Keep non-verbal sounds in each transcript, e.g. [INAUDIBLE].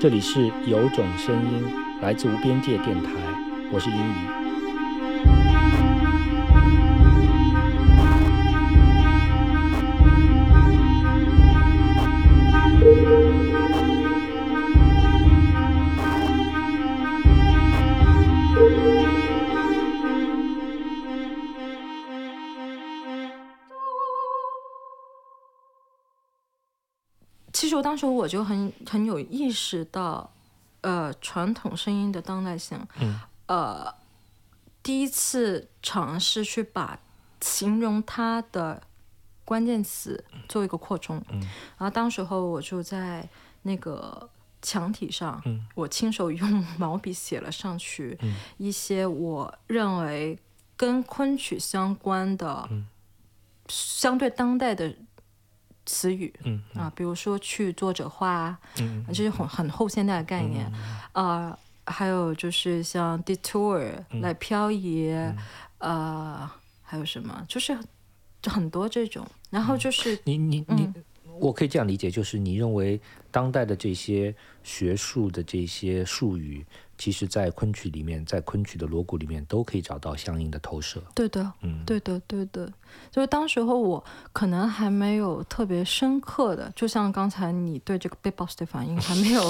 这里是有种声音，来自无边界电台，我是英语。当时我就很很有意识到，呃，传统声音的当代性，嗯，呃，第一次尝试去把形容它的关键词做一个扩充，嗯，然后当时候我就在那个墙体上，嗯，我亲手用 [LAUGHS] 毛笔写了上去嗯。一些我认为跟昆曲相关的，嗯。相对当代的词语，嗯啊，比如说去作者化，嗯这是很很后现代的概念，呃，还有就是像 detour 嗯。来漂移，呃，还有什么，就是很多这种，然后就是你你你，我可以这样理解，就是你认为当代的这些学术的这些术语，其实在昆曲里面，在昆曲的锣鼓里面都可以找到相应的投射。对的，嗯，对的，对的，就是当时候我可能还没有特别深刻的，就像刚才你对这个 big boss 的反应还 [LAUGHS] 没有，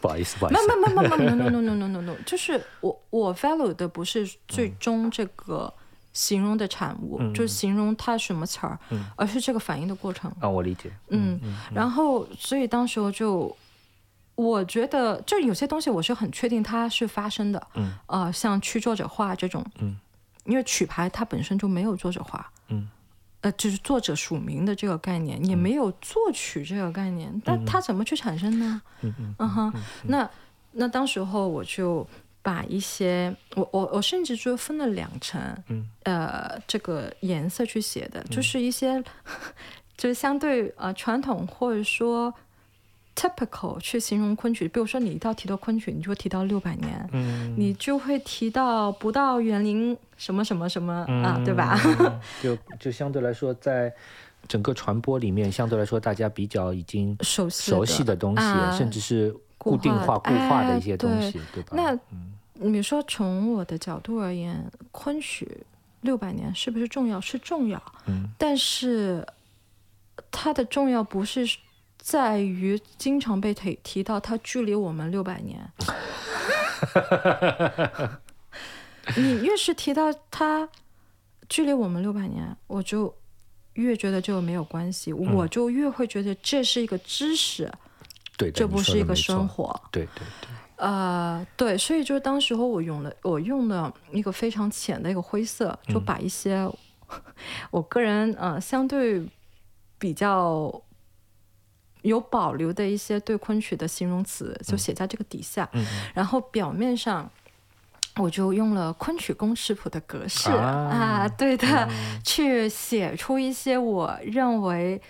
不好意思，不好意没思，没没没没 no no no no no no no，就是我我 value 的不是最终这个形容的产物，嗯。就是形容它什么词儿，嗯。而是这个反应的过程。啊，我理解。嗯，然后所以当时候就，我觉得就有些东西我是很确定它是发生的，嗯，呃，像去作者化这种，嗯，因为曲牌它本身就没有作者化，嗯，呃，就是作者署名的这个概念，也没有作曲这个概念，但它怎么去产生呢？嗯嗯嗯哼，那那当时候我就把一些我我我甚至就分了两层，嗯。呃，这个颜色去写的，就是一些 [LAUGHS] 就是相对呃传统或者说 typical 去形容昆曲，比如说你一到提到昆曲，你就会提到六百年，嗯，你就会提到不到园林什么什么什么、啊，对吧？嗯就 [LAUGHS] 就相对来说，在整个传播里面，相对来说大家比较已经熟悉熟悉的东西，啊甚至是固固定化、固化的哎一些东西，对吧？那嗯你说从我的角度而言，昆曲六百年是不是重要？是重要，嗯但是它的重要不是在于经常被提提到它距离我们六百年。[LAUGHS] 你越是提到它距离我们六百年，我就越觉得这个没有关系，我就越会觉得这是一个知识，对，这不是一个生活。对对对，呃，对，所以就是当时候我用了我用的一个非常浅的一个灰色，就把一些、[LAUGHS] 我个人呃相对比较有保留的一些对昆曲的形容词，就写在这个底下，嗯。然后表面上。我就用了昆曲公式谱的格式啊。对的，[LAUGHS] 去写出一些我认为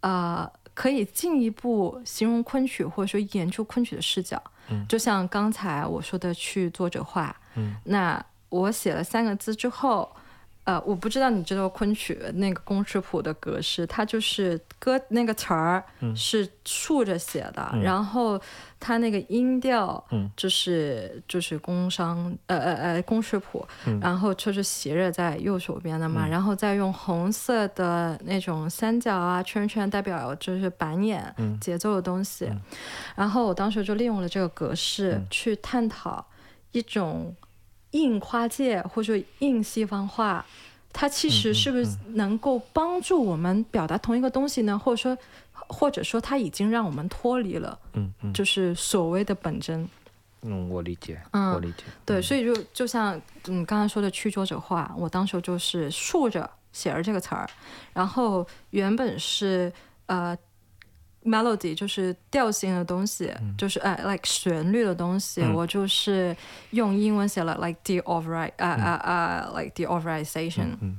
呃可以进一步形容昆曲或者说研究昆曲的视角。嗯。就像刚才我说的去作者化，嗯。那我写了三个字之后，呃，我不知道你知道昆曲那个公式谱的格式，它就是歌那个词儿嗯。是竖着写的，嗯。然后它那个音调嗯。就是就是工商呃呃呃公式谱，嗯。然后就是斜着在右手边的嘛，嗯。然后再用红色的那种三角啊圈圈代表就是板眼、嗯。节奏的东西，嗯。然后我当时就利用了这个格式嗯。去探讨一种硬跨界或者硬西方化，它其嗯实是不是能够帮助我们表达同一个东西呢？或者说，或者说它已经让我们脱离了嗯嗯就是所谓的本真。嗯，我理解，嗯我理解，对，所以就就像你刚才说的曲作者化，我当时就是竖着写着这个词儿，然后原本是呃 melody 就是调性的东西，就是呃 like 旋律的东西，嗯。我就是用英文写了 like the override 啊啊啊 like the overization，、嗯。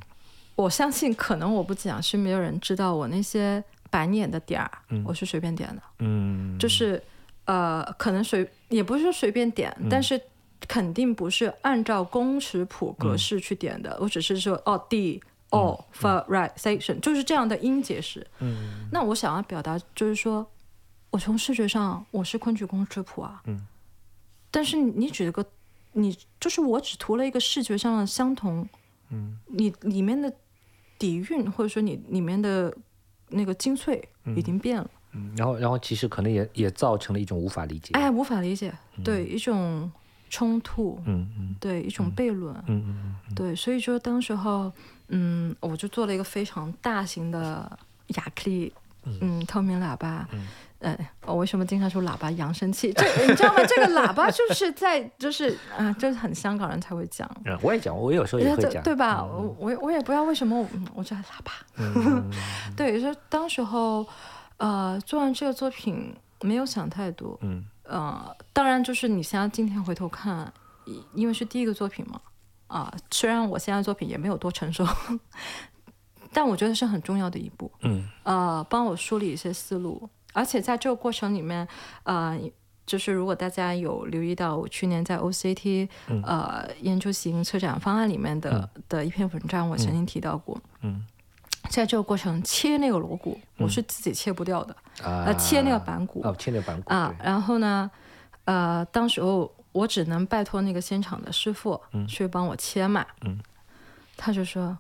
我相信可能我不讲是没有人知道我那些白眼的点儿，嗯我是随便点的。嗯，就是呃，可能随也不是说随便点，但是肯定不是按照公尺谱格式去点的，我只是说哦 D O for right section 就是这样的音节式。嗯。那我想要表达就是说，我从视觉上我是昆曲工质谱啊，嗯，但是你举了个，你就是我只图了一个视觉上的相同，嗯，你里面的底蕴或者说你里面的那个精粹已经变了，嗯，然后然后其实可能也也造成了一种无法理解，哎，无法理解，对一种冲突，嗯嗯。对一种悖论，嗯嗯嗯对，所以说当时候，嗯，我就做了一个非常大型的亚克力，嗯，透明喇叭，嗯。呃，我为什么经常说喇叭扬声器？这你知道吗？这个喇叭就是在就是啊、就是很香港人才会讲，嗯，我也讲，我有时候也会对讲，对吧？我我也我也不知道为什么我叫喇叭，嗯 [LAUGHS] 对，就当时候，呃，做完这个作品没有想太多，嗯呃，当然就是你现在今天回头看，因因为是第一个作品嘛，啊、虽然我现在作品也没有多成熟，[LAUGHS] 但我觉得是很重要的一步，嗯。呃，帮我梳理一些思路，而且在这个过程里面，呃。就是如果大家有留意到我去年在 OCT、呃研究型策展方案里面的、的一篇文章，我曾经提到过，嗯在这个过程切那个锣鼓，我是自己切不掉的，啊，呃，切那个板鼓，哦，切那个板鼓啊，然后呢，呃，当时候我只能拜托那个现场的师傅去帮我切嘛。嗯他就说：“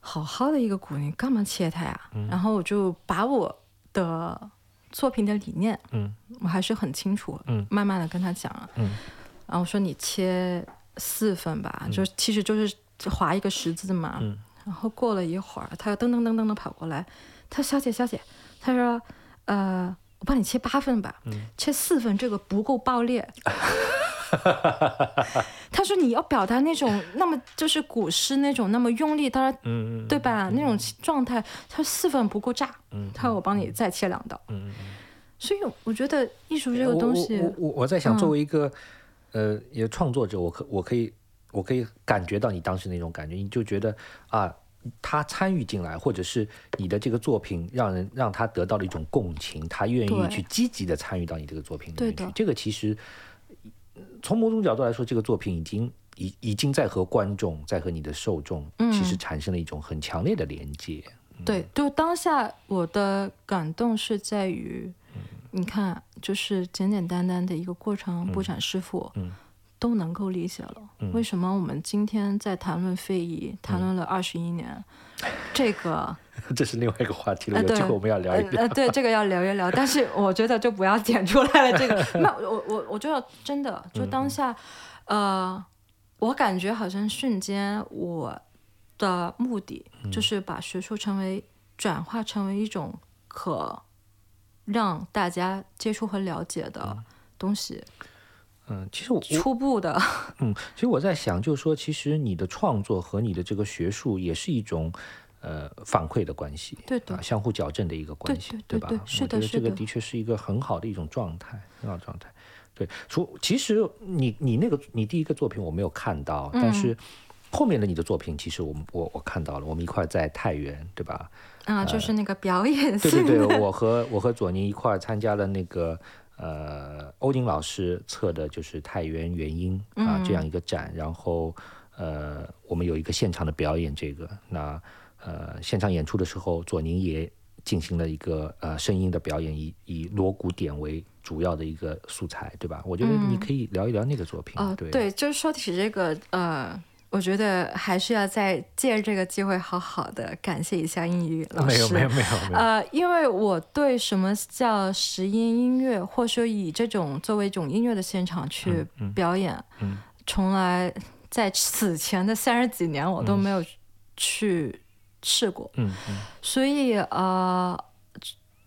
好好的一个鼓，你干嘛切它呀？”然后我就把我的作品的理念，嗯我还是很清楚，嗯慢慢的跟他讲了。嗯然后我说：“你切四份吧，就其实就是划一个十字嘛。嗯然后过了一会儿，他又噔噔噔噔的跑过来，他说：“小姐，小姐，他说，呃，我帮你切八份吧，嗯切四份这个不够爆裂。[LAUGHS] ”他说：“你要表达那种那么就是古诗那种那么用力，当然嗯嗯对吧？那种状态，他说四份不够炸，嗯他说我帮你再切两刀。嗯嗯。所以我觉得艺术这个东西，我我我在想，嗯作为一个、呃，也创作者，我可我可以我可以感觉到你当时那种感觉，你就觉得啊，他参与进来，或者是你的这个作品让人让他得到了一种共情，他愿意去积极的参与到你这个作品里。面去这个其实呃从某种角度来说，这个作品已经。已已经在和观众，在和你的受众，嗯其实产生了一种很强烈的连接。对，就当下我的感动是在于，嗯你看，就是简简单单的一个过程，布展师傅嗯都能够理解了。为什么我们今天在谈论非遗，谈论了二十一年，这个 [LAUGHS] 这是另外一个话题了，呃对。我们要聊一聊。对，这个要聊一聊，[LAUGHS] 但是我觉得就不要剪出来了。这个，[LAUGHS] 那我我我就要真的，就当下，呃，我感觉好像瞬间我的目的就是把学术成为转化成为一种可让大家接触和了解的东西，嗯，其实我我初步的，[LAUGHS] 嗯，其实我在想，就是说，其实你的创作和你的这个学术也是一种呃反馈的关系，对的啊，相互矫正的一个关系，吧？对对对是我觉得这个的是的的确是一个很好的一种状态，很好的状态。对，除其实你你那个你第一个作品我没有看到，但嗯是后面的你的作品，其实我们我我看到了，我们一块在太原，对吧？啊，就是那个表演对，对对，我和我和左宁一块儿参加了那个呃欧宁老师测的，就是太原元音啊、这样一个展，然后呃我们有一个现场的表演，这个那呃现场演出的时候，左宁也进行了一个呃声音的表演，以以锣鼓点为主要的一个素材，对吧？我觉得你可以聊一聊那个作品，对，就是说起这个，呃，我觉得还是要再借这个机会好好的感谢一下英语老师。没有没有没有，呃，因为我对什么叫实音音乐，或者说以这种作为一种音乐的现场去表演，嗯。从来在此前的三十几年我都没有去试过，嗯嗯，所以呃，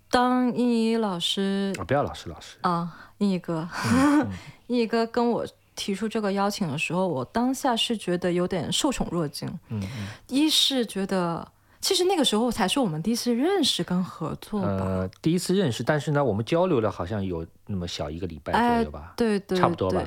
当英语老师啊不要老师老师，啊，英语哥，[LAUGHS] 英语哥跟我提出这个邀请的时候，我当下是觉得有点受宠若惊。嗯嗯。一是觉得，其实那个时候才是我们第一次认识跟合作吧。呃，第一次认识，但是呢，我们交流了好像有那么小一个礼拜左哎右吧。对对，差不多吧，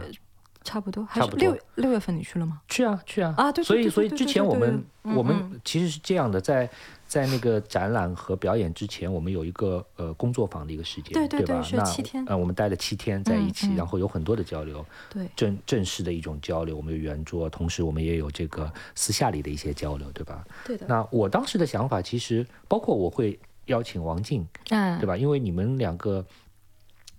差不多，还差不多是六六月份你去了吗？去啊去啊啊对对所以所以之前我们我们嗯其实是这样的，在在那个展览和表演之前，我们有一个呃工作坊的一个时间，对对对吧？那是七天呃，我们待了七天在一起，嗯嗯然后有很多的交流，对，正正式的一种交流，我们有圆桌，同时我们也有这个私下里的一些交流，对吧？对的，那我当时的想法，其实包括我会邀请王静，嗯，对吧？因为你们两个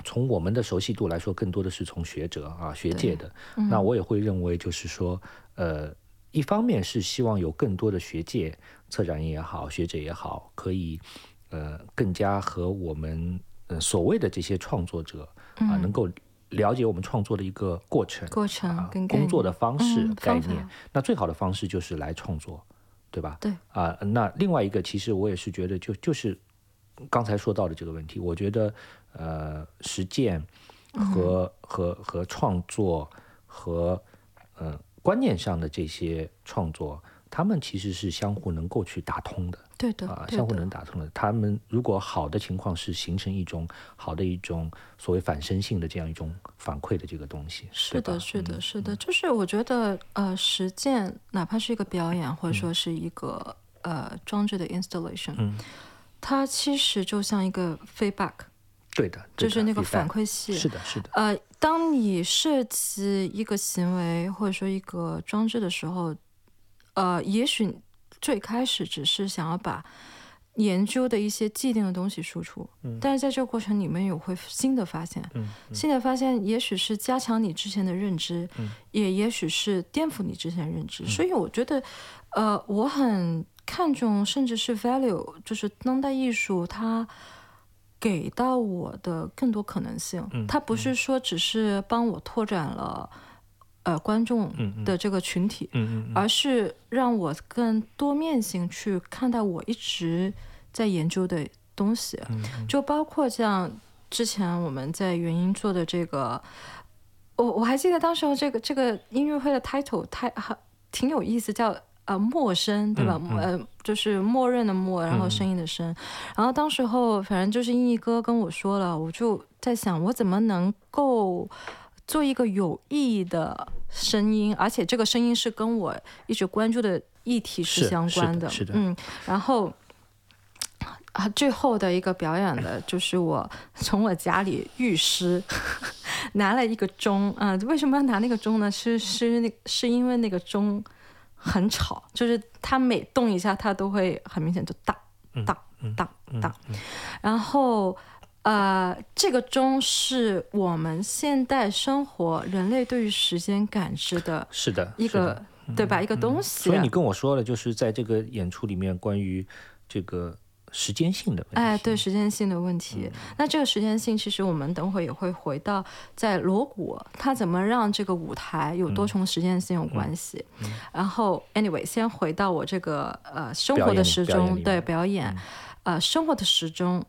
从我们的熟悉度来说，更多的是从学者啊学界的。那我也会认为，就是说，呃，一方面是希望有更多的学界策展人也好，学者也好，可以呃更加和我们呃所谓的这些创作者啊能够了解我们创作的一个过程、过程跟工作的方式、嗯概念。那最好的方式就是来创作，对吧？对啊、那另外一个，其实我也是觉得就，就是刚才说到的这个问题，我觉得呃，实践和、和和创作和呃观念上的这些创作，他们其实是相互能够去打通的。对的，啊，相互能打通的。他们如果好的情况是形成一种好的一种所谓反身性的这样一种反馈的这个东西，是的，是的，嗯是的，就是我觉得，呃，实践哪怕是一个表演，嗯或者说是一个、呃装置的 installation，、嗯它其实就像一个 feedback，对的，对的就是那个反馈系。是的，是的，呃，当你设计一个行为或者说一个装置的时候，呃，也许最开始只是想要把研究的一些既定的东西输出，嗯但是在这个过程里面有会新的发现，嗯新的发现也许是加强你之前的认知，嗯也也许是颠覆你之前的认知，所以我觉得，呃，我很看重甚至是 value，就是当代艺术它。给到我的更多可能性，嗯它不是说只是帮我拓展了呃观众的这个群体，嗯嗯嗯。而是让我更多面性去看待我一直在研究的东西，嗯就包括像之前我们在原音做的这个，我我还记得当时候这个这个音乐会的 title 太还挺有意思，叫。呃，陌生对吧？嗯呃，就是默认的默，然后声音的声。然后当时候，反正就是英译哥跟我说了，我就在想，我怎么能够做一个有意义的声音，而且这个声音是跟我一直关注的议题是相关是的是的嗯，然后啊，最后的一个表演的就是我从我家里浴室拿了一个钟啊、为什么要拿那个钟呢？是是那是因为那个钟很吵，就是它每动一下，它都会很明显就当当当当，然后。呃，这个钟是我们现代生活人类对于时间感知的是的，一个，对吧？一个东西。所以你跟我说了，就是在这个演出里面关于这个时间性的问题，哎，对时间性的问题。嗯那这个时间性，其实我们等会也会回到在锣鼓它怎么让这个舞台有嗯多重时间性有关系。然后，anyway，先回到我这个呃生活的时钟，对表演嗯表演，呃生活的时钟。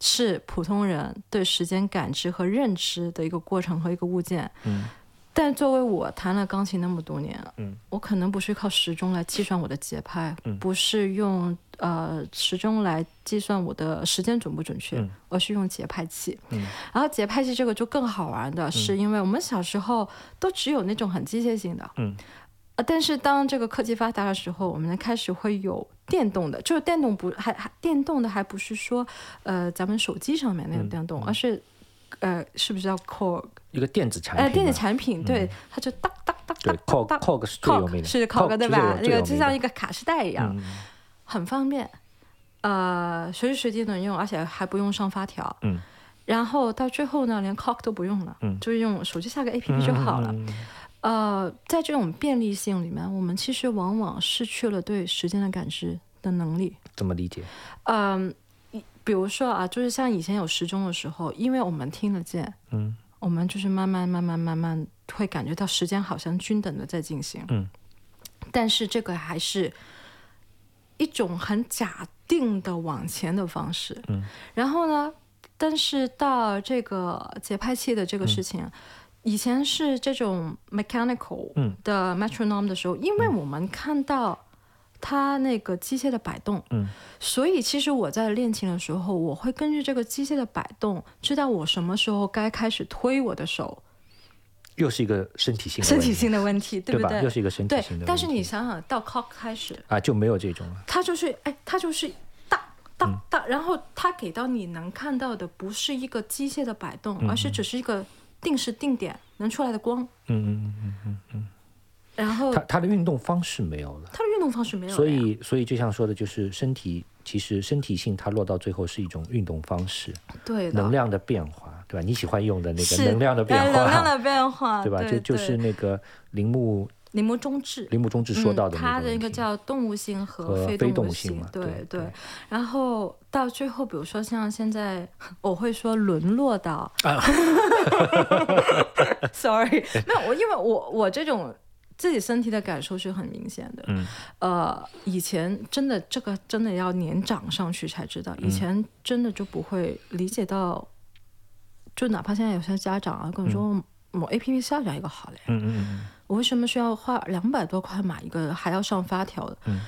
是普通人对时间感知和认知的一个过程和一个物件，嗯但作为我弹了钢琴那么多年，嗯。我可能不是靠时钟来计算我的节拍，嗯。不是用呃时钟来计算我的时间准不准确，嗯而是用节拍器。嗯。然后节拍器这个就更好玩的是，因为我们小时候都只有那种很机械性的，嗯。呃，但是当这个科技发达的时候，我们开始会有电动的，就是电动不还还电动的还不是说呃咱们手机上面那嗯种电动，而是呃是不是叫 Core 一个电子产品嘛，呃电子产品，对，它就当当当对当 Cog 当 Cog 是最有名 Cog 的是 Cog Cog 对吧？那个就像一个卡式带一样，嗯很方便，呃，随时随地能用，而且还不用上发条。嗯然后到最后呢，连 Cock 都不用了，嗯就是用手机下个 APP 就好了。呃，在这种便利性里面，我们其实往往失去了对时间的感知的能力。怎么理解？嗯、一比如说啊，就是像以前有时钟的时候，因为我们听得见，嗯我们就是慢慢慢慢慢慢会感觉到时间好像均等的在进行，嗯，但是这个还是一种很假定的往前的方式，嗯，然后呢，但是到这个节拍器的这个事情。以前是这种 mechanical 嗯。的 metronome 的时候，因为我们看到它那个机械的摆动，嗯。所以其实我在练琴的时候，我会根据这个机械的摆动，知道我什么时候该开始推我的手，又是一个身体性身体性的问题，不对吧？又是一个身体性的问题。但是你想想到 cock 开始，啊就没有这种了。它就是哎，它就是当当当，然后它给到你能看到的不是一个机械的摆动，而是只是一个定时定点能出来的光，嗯嗯嗯嗯嗯然后嗯，它它的运动方式没有了。它的运动方式没有，所以，所以就像说的，就是身体，其实身体性它落到最后是一种运动方式，对能量的变化。对吧？你喜欢用的那个能量的变化能量化，的变化，[LAUGHS] 对吧？这就是那个铃木铃木中治。铃木中治说到的嗯、它那个问题。的一个叫动物性和和非非动物性嘛对对对然后到最后，比如说像现在，我会说沦落到、啊 s o r r y 没有我，因为我我这种自己身体的感受是很明显的。嗯。呃，以前真的这个真的要年长上去才知道，嗯。以前真的就不会理解到，就哪怕现在有些家长啊跟我说，某 A P P 下载一个好了呀，嗯嗯嗯。我为什么需要花两百多块买一个，还要上发条的？嗯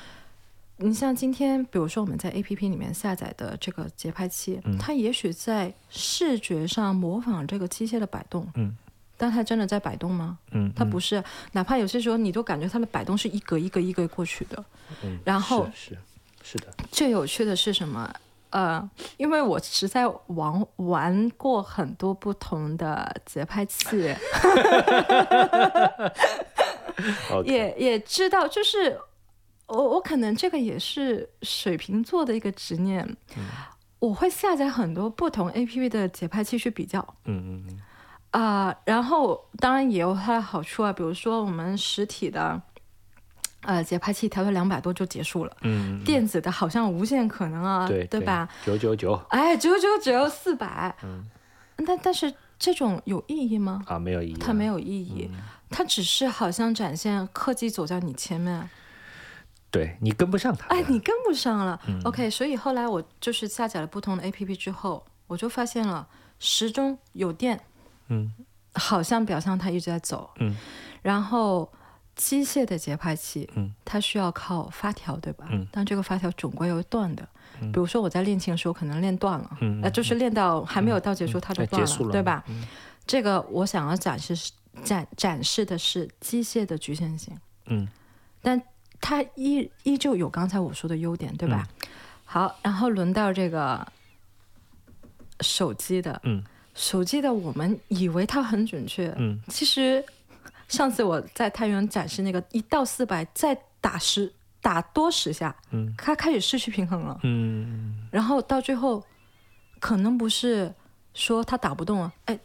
你像今天，比如说我们在 A P P 里面下载的这个节拍器，嗯它也许在视觉上模仿这个机械的摆动，嗯，但它真的在摆动吗？嗯，它不是，哪怕有些时候你都感觉它的摆动是一格一格一格过去的。嗯，然后是是是的，最有趣的是什么？呃，因为我实在玩玩过很多不同的节拍器 [LAUGHS] [LAUGHS] 也也知道，就是我我可能这个也是水瓶座的一个执念，嗯我会下载很多不同 A P P 的节拍器去比较嗯嗯嗯啊、然后当然也有它的好处啊，比如说我们实体的。呃，节拍器调到两百多就结束了，嗯，电子的好像无限可能啊，对吧？？九九九哎，九九只有四百，嗯，但但是这种有意义吗？啊，没有意义啊，它没有意义，它只是好像展现科技走在你前面，对你跟不上它，哎，你跟不上了。OK，所以后来我就是下载了不同的 APP 之后，我就发现了时钟有电，嗯。好像表象它一直在走，嗯，然后机械的节拍器，嗯，它需要靠发条，对吧？嗯，但这个发条总归要断的。比如说我在练琴的时候，可能练断了，嗯呃，就是练到还没有到结束，它就断了对吧？嗯。这个我想要展示是展展示的是机械的局限性，嗯。但它依依旧有刚才我说的优点，对吧？嗯。好，然后轮到这个手机的，嗯手机的我们以为它很准确，嗯。其实上次我在太原展示那个一到四百再打十打多十下，嗯。它开始失去平衡了，嗯。然后到最后可能不是说它打不动了，哎。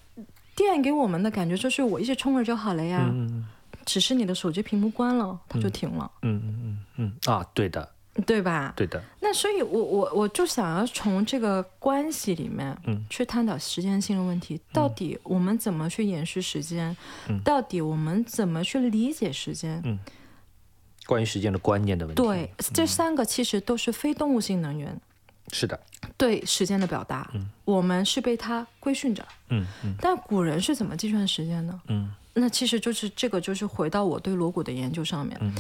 电给我们的感觉就是我一直充着就好了呀，嗯只是你的手机屏幕关了，它就停了，嗯嗯嗯嗯。啊，对的对吧？对的，那所以我，我我就想要从这个关系里面，嗯，去探讨时间性的问题。到底我们怎么去延续时间？嗯到底我们怎么去理解时间？嗯关于时间的观念的问题，对，这三个其实都是非动物性能源是的，对时间的表达。我们是被它规训着。嗯嗯但古人是怎么计算时间呢？嗯那其实就是这个，就是回到我对锣鼓的研究上面。嗯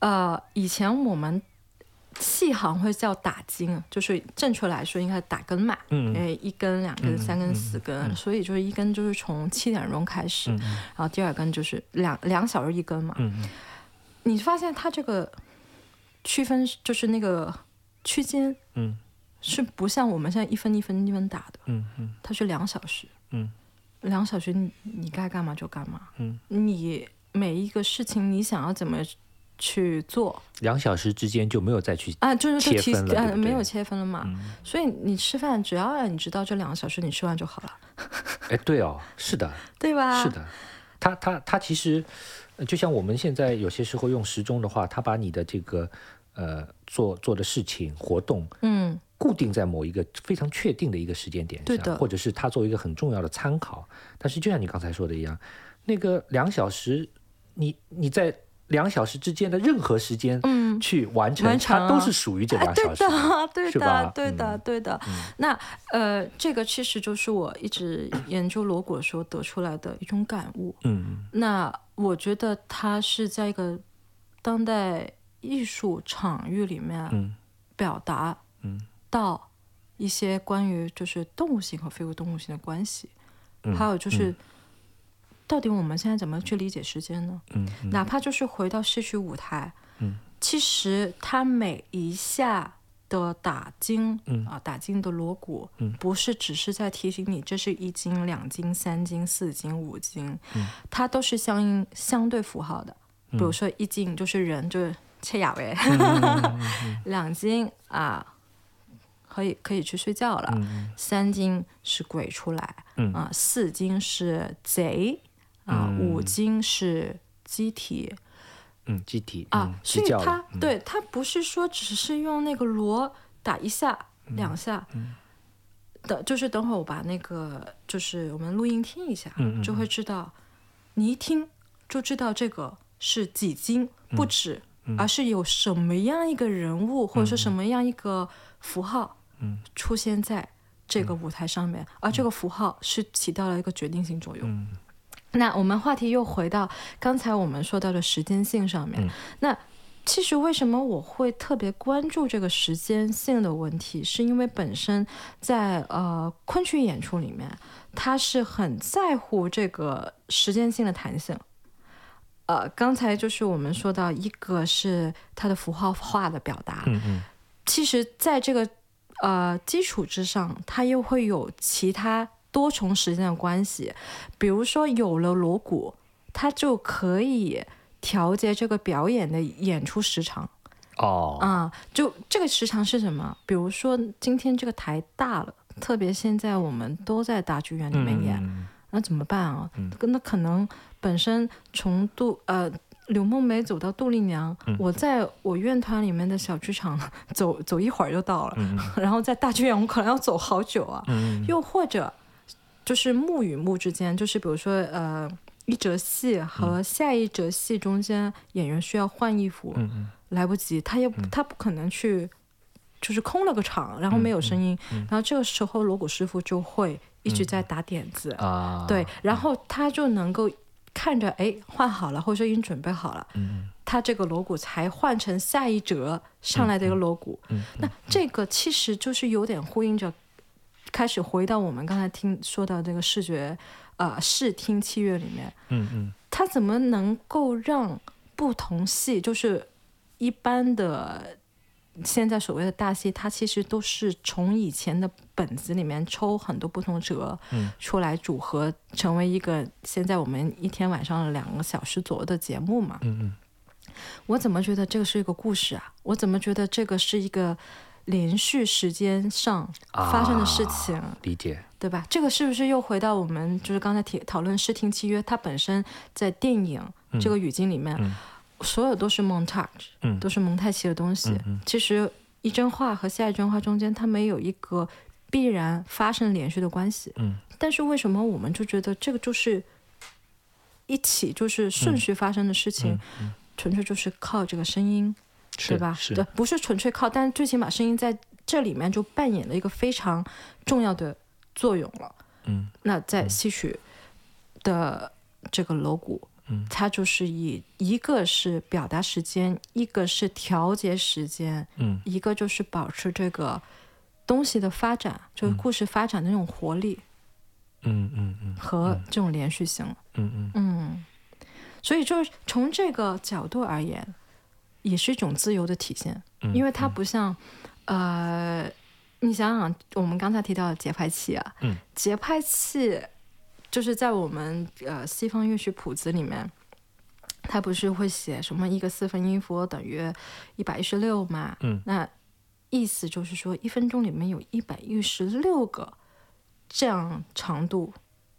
呃，以前我们气行会叫打经，就是正确来说应该打根嘛。嗯。诶，一根、两根、三根、四根，所以就是一根就是从七点钟开始，嗯然后第二根就是两两小时一根嘛。嗯。你发现它这个区分就是那个区间嗯。是不像我们现在一分一分一分打的，嗯嗯。它是两小时。嗯。两小时你你该干嘛就干嘛，嗯，你每一个事情你想要怎么去做。两小时之间就没有再去啊，就是就切分了没有切分了嘛，嗯。所以你吃饭只要让你知道这两个小时你吃完就好了，哎，对哦，是的，[LAUGHS] 对吧？是，的，他他他其实，呃就像我们现在有些时候用时钟的话，他把你的这个呃做做的事情活动嗯，固定在某一个非常确定的一个时间点上，对的。或者是他作为一个很重要的参考。但是就像你刚才说的一样，那个两小时，你你在两小时之间的任何时间，嗯去完成，完成它都是属于这两小时对。的，对的，[LAUGHS] 对的，嗯对的。那呃，这个其实就是我一直研究罗果的时候得出来的一种感悟。嗯那我觉得它是在一个当代艺术场域里面嗯表达嗯到一些关于就是动物性和非动物性的关系，嗯还有就是。到底我们现在怎么去理解时间呢？嗯嗯。哪怕就是回到戏曲舞台，嗯，其实它每一下的打金，嗯。啊，打金的锣鼓，嗯。不是只是在提醒你这是一斤、两斤、三斤、四斤、五斤，嗯。它都是相应相对符号的。比如说一斤就是人，就是切雅维，嗯 [LAUGHS] 两斤啊，可以可以去睡觉了。嗯三更是鬼出来，嗯。啊，四更是贼，啊，嗯。五金是机体。嗯，机体啊嗯，所以鸡叫它嗯。对它不是说只是用那个锣打一下、嗯两下。的，就是等会儿我把那个，就是我们录音听一下，就会知道，你一听就知道这个是几斤不嗯。止，而是有什么样一个人物或者说嗯什么样一个符号，出现在这嗯。个舞台上面，而这个符号是起到了一个决定性作用。嗯那我们话题又回到刚才我们说到的时间性上面。嗯那其实为什么我会特别关注这个时间性的问题，是因为本身在呃昆曲演出里面，它是很在乎这个时间性的弹性。呃，刚才就是我们说到，一个是它的符号化的表达，嗯嗯其实在这个呃基础之上，它又会有其他多重时间的关系。比如说，有了锣鼓，它就可以调节这个表演的演出时长。哦，啊、就这个时长是什么？比如说今天这个台大了，特别现在我们都在大剧院里面演，嗯那怎么办啊？嗯。那可能本身从杜呃柳梦梅走到杜丽娘，嗯。我在我院团里面的小剧场 [LAUGHS] 走走一会儿就到了，嗯然后在大剧院我可能要走好久啊。嗯。又或者就是幕与幕之间，就是比如说呃一折戏和下一折戏中间，演员需要换衣服，嗯嗯。来不及，他也不他不可能去。就是空了个场，然后没有声音，嗯。然后这个时候锣鼓师傅就会一直在打点子，啊，对，然后他就能够看着，哎，换好了，或者说已经准备好了，嗯他这个锣鼓才换成下一折上来的一个锣鼓。嗯那这个其实就是有点呼应着，开始回到我们刚才听说到这个视觉，呃，视听器乐里面，嗯嗯它怎么能够让不同戏，就是一般的现在所谓的大戏，它其实都是从以前的本子里面抽很多不同折嗯出来组合，成为一个现在我们一天晚上两个小时左右的节目嘛。嗯嗯我怎么觉得这个是一个故事啊？我怎么觉得这个是一个连续时间上发生的事情？啊理解，对吧？这个是不是又回到我们就是刚才提讨论视听契约？它本身在电影这个语境里面，嗯所有都是 montage，、嗯都是蒙太奇的东西。其实一帧画和下一帧画中间，它没有一个必然发生连续的关系。嗯但是为什么我们就觉得这个就是一起就是顺序发生的事情，纯粹就是靠这个声音，是对吧？是对，不是纯粹靠，但是最起码声音在这里面就扮演了一个非常重要的作用了。嗯那在戏曲的这个锣鼓，嗯它就是以一个是表达时间，一个是调节时间，嗯一个就是保持这个东西的发展，就是故事发展的那种活力嗯嗯嗯和这种连续性。嗯嗯嗯，所以就是从这个角度而言，也是一种自由的体现，嗯，因为它不像，呃，你想想，我们刚才提到的节拍器啊，嗯节拍器就是在我们呃西方乐曲谱子里面，它不是会写什么一个四分音符等于一百一十六嘛？嗯，那意思就是说，一分钟里面有一百一十六个这样长度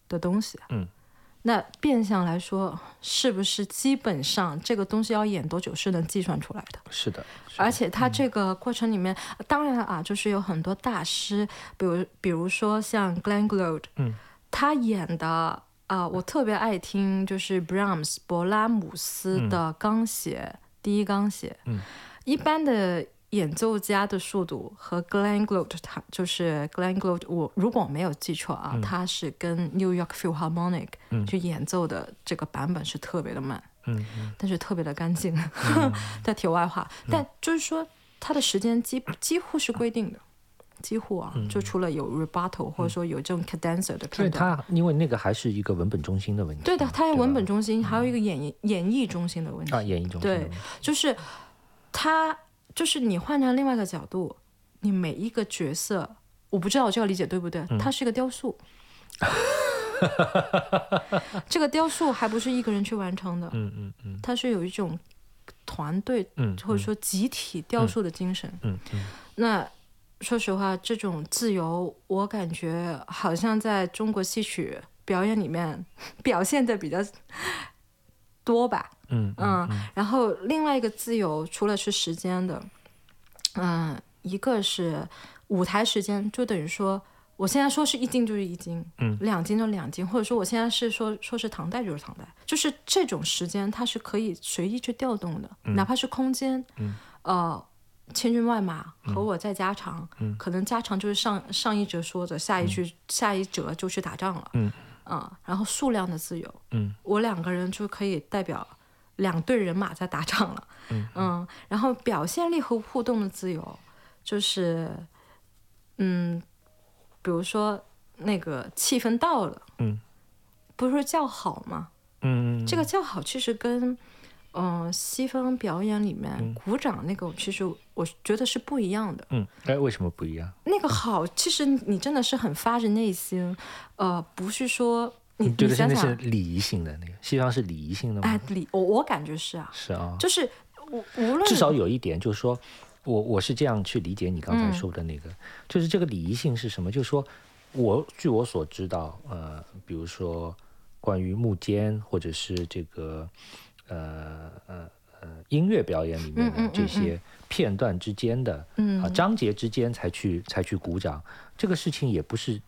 的东西。嗯。那变相来说，是不是基本上这个东西要演多久是能计算出来的？是的，是的而且它这个过程里面，当然啊，就是有很多大师，比如比如说像 Glenn Gould，嗯，他演的啊、我特别爱听，就是 Brahms 勃拉姆斯的钢协、第一钢协，嗯，一般的演奏家的速度和 Glenn Gould，他就是 Glenn Gould，我如果没有记错啊，他是跟 New York Philharmonic 嗯去演奏的这个版本是特别的慢。嗯嗯但是特别的干净。[LAUGHS] 在题外话，但就是说，它的时间几几乎是规定的，几乎啊，就除了有 rebuttal 或者说有这种 cadenza 的片段。它因为那个还是一个文本中心的问题，对的，它有文本中心，还有一个演绎演绎中心的问题。啊，演绎中心对，就是它，就是你换成另外一个角度，你每一个角色，我不知道我这个理解对不对，嗯它是一个雕塑。[LAUGHS] 这个雕塑还不是一个人去完成的，嗯嗯嗯它是有一种团队嗯，或者说集体雕塑的精神。嗯嗯那说实话，这种自由，我感觉好像在中国戏曲表演里面 [LAUGHS] 表现的比较多吧。嗯嗯，然后另外一个自由，除了是时间的，嗯，一个是舞台时间，就等于说，我现在说是一斤就是一斤，嗯，两斤就两斤，或者说我现在是说说是唐代就是唐代，就是这种时间它是可以随意去调动的，哪怕是空间，嗯，呃。千军万马和我在家常，嗯。可能家常就是上上一折说着，下一句、下一折就去打仗了，嗯啊，然后数量的自由，嗯。我两个人就可以代表两队人马在打仗了，嗯。然后表现力和互动的自由，就是，嗯，比如说那个气氛到了，嗯。不是说叫好吗？嗯，这个叫好其实跟，嗯、西方表演里面鼓掌那个，其实我觉得是不一样的。嗯，哎，为什么不一样？那个好，其实你真的是很发自内心，呃，不是说你觉得是那是，礼仪性的那个，西方是礼仪性的吗？哎，礼我我感觉是啊，是啊，就是无无论至少有一点就是说，我我是这样去理解你刚才说的那个，就是这个礼仪性是什么？就是说我据我所知道，呃，比如说关于幕间或者是这个呃呃呃音乐表演里面的这些片段之间的、嗯啊章节之间才去才去鼓掌，这个事情也不是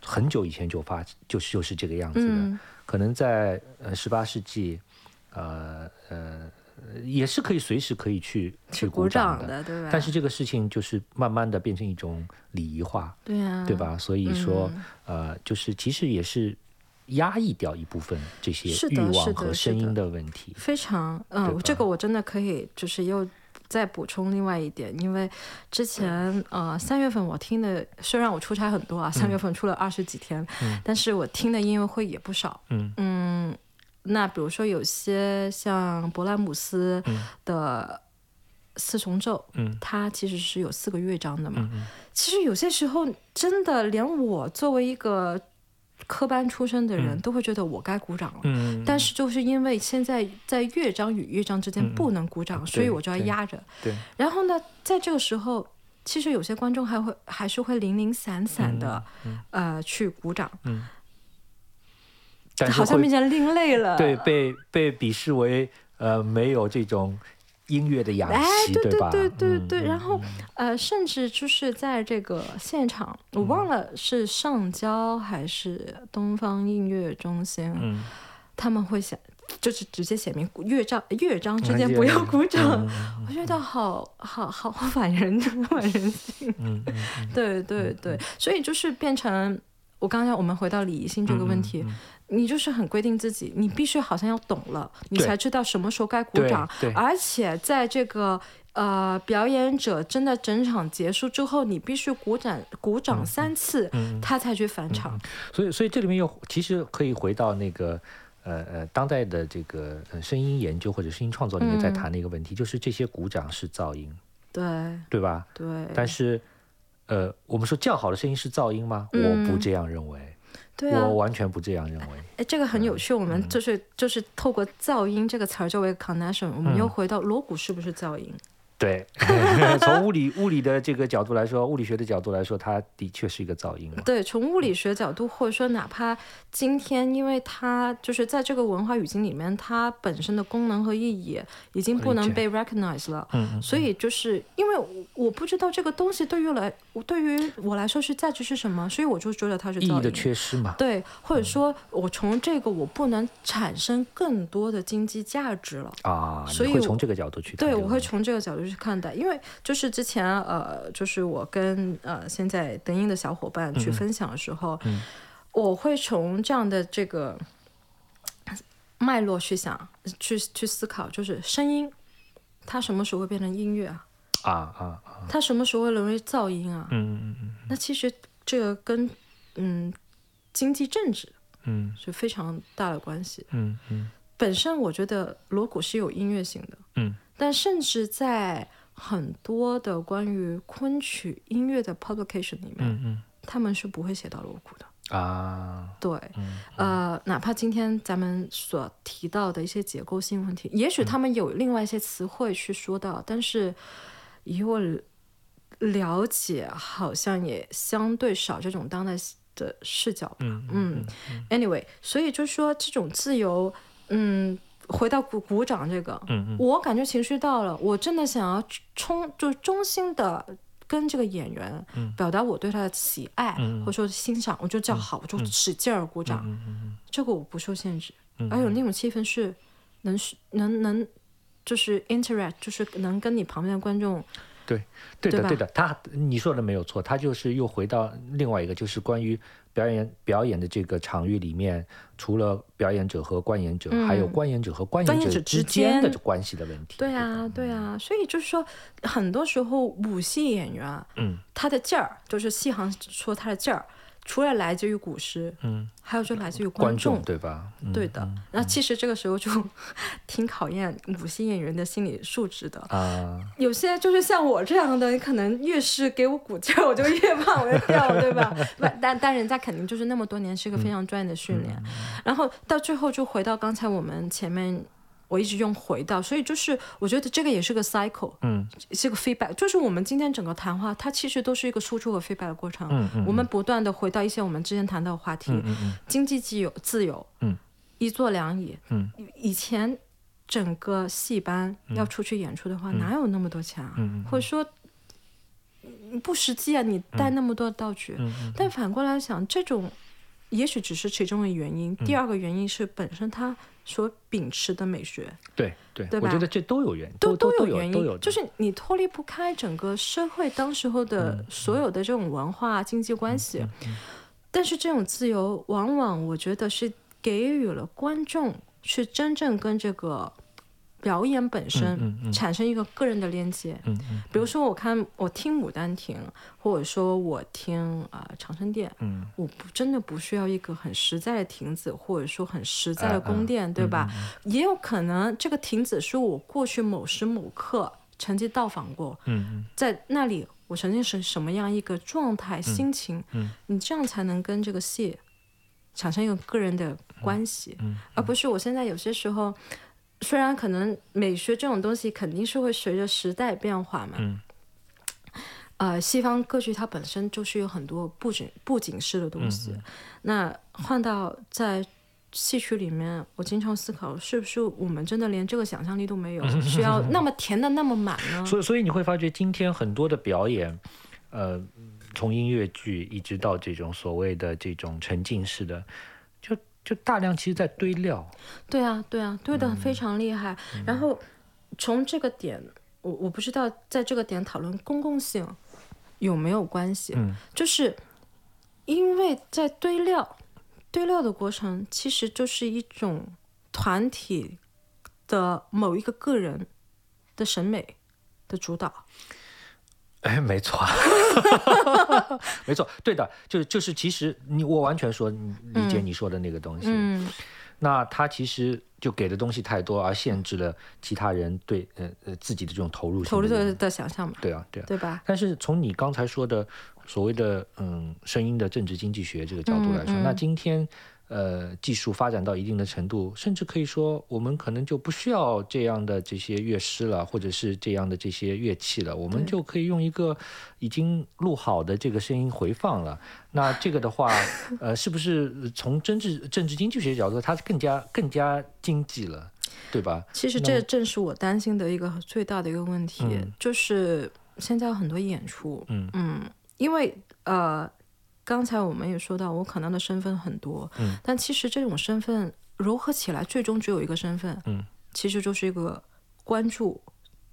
很久以前就发就是就是这个样子的，嗯可能在呃十八世纪，呃呃也是可以随时可以去去鼓掌掌的，对吧？但是这个事情就是慢慢的变成一种礼仪化，对啊，对？吧？所以说，嗯呃，就是其实也是压抑掉一部分这些欲是的是望和声音的问题。非常，嗯，这个我真的可以，就是又再补充另外一点，因为之前呃三月份我听的，虽然我出差很多啊，三月份出了二十几天，但是我听的音乐会也不少，嗯。嗯，那比如说有些像勃拉姆斯的四重奏，嗯。它其实是有四个乐章的嘛，嗯。其实有些时候真的连我作为一个科班出身的人，都会觉得我该鼓掌了。嗯，但是就是因为现在在乐章与乐章之间不能鼓掌，所以我就要压着。对，然后呢，在这个时候，其实有些观众还会还是会零零散散的、呃去鼓掌，好像变成另类了。对被被鄙视为呃没有这种音乐的雅哎，对，对吧？对对对，然后呃，甚至就是在这个现场，我忘了是上交还是东方音乐中心，嗯。他们会写，就是直接写明乐章乐章之嗯间不要鼓掌，嗯 [LAUGHS] 我觉得好好好好反人反人性。嗯嗯嗯。对对对，所以就是变成我刚才我们回到礼仪性这个问题，嗯你就是很规定自己，你必须好像要懂了，你才知道什么时候该鼓掌，而且在这个。呃，表演者真的整场结束之后，你必须鼓掌鼓掌三次，嗯他才去返场。所以，所以这里面又其实可以回到那个呃呃当代的这个呃声音研究或者声音创作里面在嗯谈的一个问题，就是这些鼓掌是噪音，对对吧？对，但是呃，我们说较好的声音是噪音吗？我不这样认为，嗯对啊我，完全不这样认为。哎，这个很有趣。我们就是就是透过噪音这个词儿作为 connection，我们又回到锣鼓是不是噪音？对，[LAUGHS] 从物理物理的这个角度来说，物理学的角度来说，它的确是一个噪音嘛。对，从物理学角度，或者说哪怕今天，因为它就是在这个文化语境里面，它本身的功能和意义已经不能被 recognize 了。嗯所以就是因为我我不知道这个东西对于来对于我来说是价值是什么，所以我就觉得它是意义的噪音。缺失嘛。对，或者说我从这个我不能产生更多的经济价值了。啊，所以我会从这个角度去对，我会从这个角度去看待，因为就是之前呃，就是我跟呃现在德音的小伙伴去分享的时候，我会从这样的这个脉络去想，去去思考，就是声音，它什么时候会变成音乐啊？啊啊啊，它什么时候会沦为噪音啊？嗯嗯嗯。那其实这个跟嗯经济政治嗯。是非常大的关系。嗯嗯。本身我觉得锣鼓是有音乐性的，嗯但甚至在很多的关于昆曲音乐的 publication 里面，嗯嗯。他们是不会写到锣鼓的。啊，对，呃，哪怕今天咱们所提到的一些结构性问题，也许他们有另外一些词汇去说到，但是以我了解好像也相对少这种当代的视角吧。嗯，anyway，所以就说这种自由，嗯，回到鼓鼓掌这个，嗯我感觉情绪到了，我真的想要冲，就衷心的跟这个演员表达我对他的喜爱、或者说欣赏，我就叫好，我就使劲儿鼓掌，这个我不受限制，而有那种气氛是能能能就是 interact，就是能跟你旁边的观众。对，对的，对对的，他你说的没有错，他就是又回到另外一个，就是关于表演表演的这个场域里面，除了表演者和观演者，还有观演者和观演者之之间的关系的问题。对啊，对啊，所以就是说，很多时候武戏演员，啊嗯，他的劲儿，就是戏行说他的劲儿，除了来自于古诗，嗯，还有就来自于观众，对吧？嗯对的。那其实这个时候就 [LAUGHS] 挺考验五星演员的心理素质的。啊，有些就是像我这样的，你可能越是给我鼓劲儿，我就越往越掉，对吧？[LAUGHS] 不，但但人家肯定就是那么多年是一个非常专业的训练，然后到最后就回到刚才我们前面。我一直用回到，所以就是我觉得这个也是个 cycle，嗯，是个 feedback，就是我们今天整个谈话，它其实都是一个输出和 feedback 的过程。嗯嗯我们不断的回到一些我们之前谈到的话题，嗯嗯经济自由，自由，嗯，一坐两椅，嗯，以前整个戏班要出去演出的话，哪有那么多钱啊？嗯或者说嗯不实际啊，你带那么多道具。嗯嗯。但反过来想，这种也许只是其中的原因，嗯。第二个原因是本身他所秉持的美学。对对，对觉得这都有原因，都都都有原因，就是你脱离不开整个社会当时候嗯的所有的这种文化、经济关系。但是这种自由，往往我觉得是给予了观众去真正跟这个表演本身产生一个个人的连接。嗯嗯比如说，我看我听《牡丹亭》，或者说我听啊、呃长生殿，嗯我不真的不需要一个很实在的亭子，或者说很实在的宫殿，对吧？也有可能这个亭子是我过去某时某刻曾经到访过，嗯在那里我曾经是什么样一个状态、心情，嗯你这样才能跟这个戏产生一个个人的关系，嗯而不是我现在有些时候。虽然可能美学这种东西肯定是会随着时代变化嘛，嗯呃，西方歌剧它本身就是有很多布景布景式的东西，嗯那换到在戏曲里面，我经常思考，是不是我们真的连这个想象力都没有，[LAUGHS] 需要那么填的那么满呢？所以所以你会发觉今天很多的表演，呃，从音乐剧一直到这种所谓的这种沉浸式的，就就大量其实在堆料。对啊，对啊，对嗯的非常厉害。然后从这个点，我我不知道在这个点讨论公共性有没有关系，嗯就是因为在堆料堆料的过程，其实就是一种团体的某一个个人的审美的主导。哎，没错，[LAUGHS] 没错，对的，就就是其实你我完全说理解你说的那个东西。嗯那他其实就给的东西太多，而限制了其他人对呃呃自己的这种投入投入的想象嘛，对啊，对啊。对吧？但是从你刚才说的所谓的嗯声音的政治经济学这个角度来说，嗯嗯那今天呃技术发展到一定的程度，甚至可以说我们可能就不需要这样的这些乐师了，或者是这样的这些乐器了，我们就可以用一个已经录好的这个声音回放了。那这个的话，[LAUGHS] 呃，是不是从政治政治经济学角度，它更加更加经济了，对吧？其实这正是我担心的一个最大的一个问题，嗯就是现在有很多演出，嗯嗯因为呃，刚才我们也说到，我可能的身份很多，嗯。但其实这种身份糅合起来，最终只有一个身份，嗯。其实就是一个关注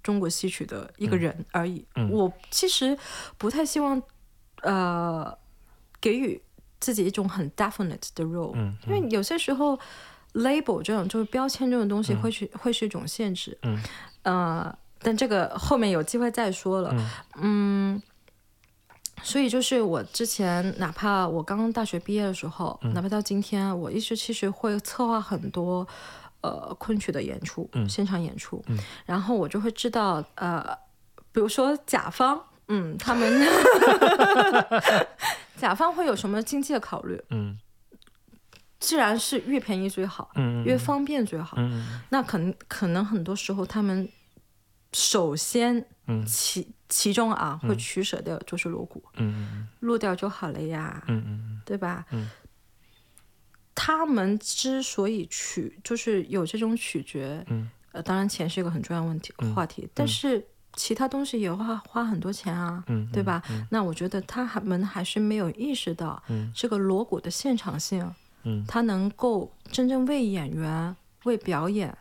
中国戏曲的一个人而已。嗯。我其实不太希望呃给予自己一种很 definite 的 role，、嗯因为有些时候 label 这种就是标签这种东西会是、会是一种限制，嗯。呃，但这个后面有机会再说了，嗯所以就是我之前，哪怕我刚刚大学毕业的时候，嗯。哪怕到今天，我一直其实会策划很多呃昆曲的演出，嗯现场演出，然后我就会知道，呃，比如说甲方，嗯，他们 [LAUGHS] 甲方会有什么经济的考虑？嗯。自然是越便宜最好，嗯越方便最好。嗯。那可能可能很多时候他们首先嗯。起其中啊会取舍掉就是锣鼓，嗯录掉就好了呀，嗯嗯对吧？嗯。他们之所以取，就是有这种取决，嗯。呃，当然钱是一个很重要问题、话题，但是其他东西也花花很多钱啊，嗯对吧？那我觉得他还们还是没有意识到，嗯。这个锣鼓的现场性，嗯。它能够真正为演员为表演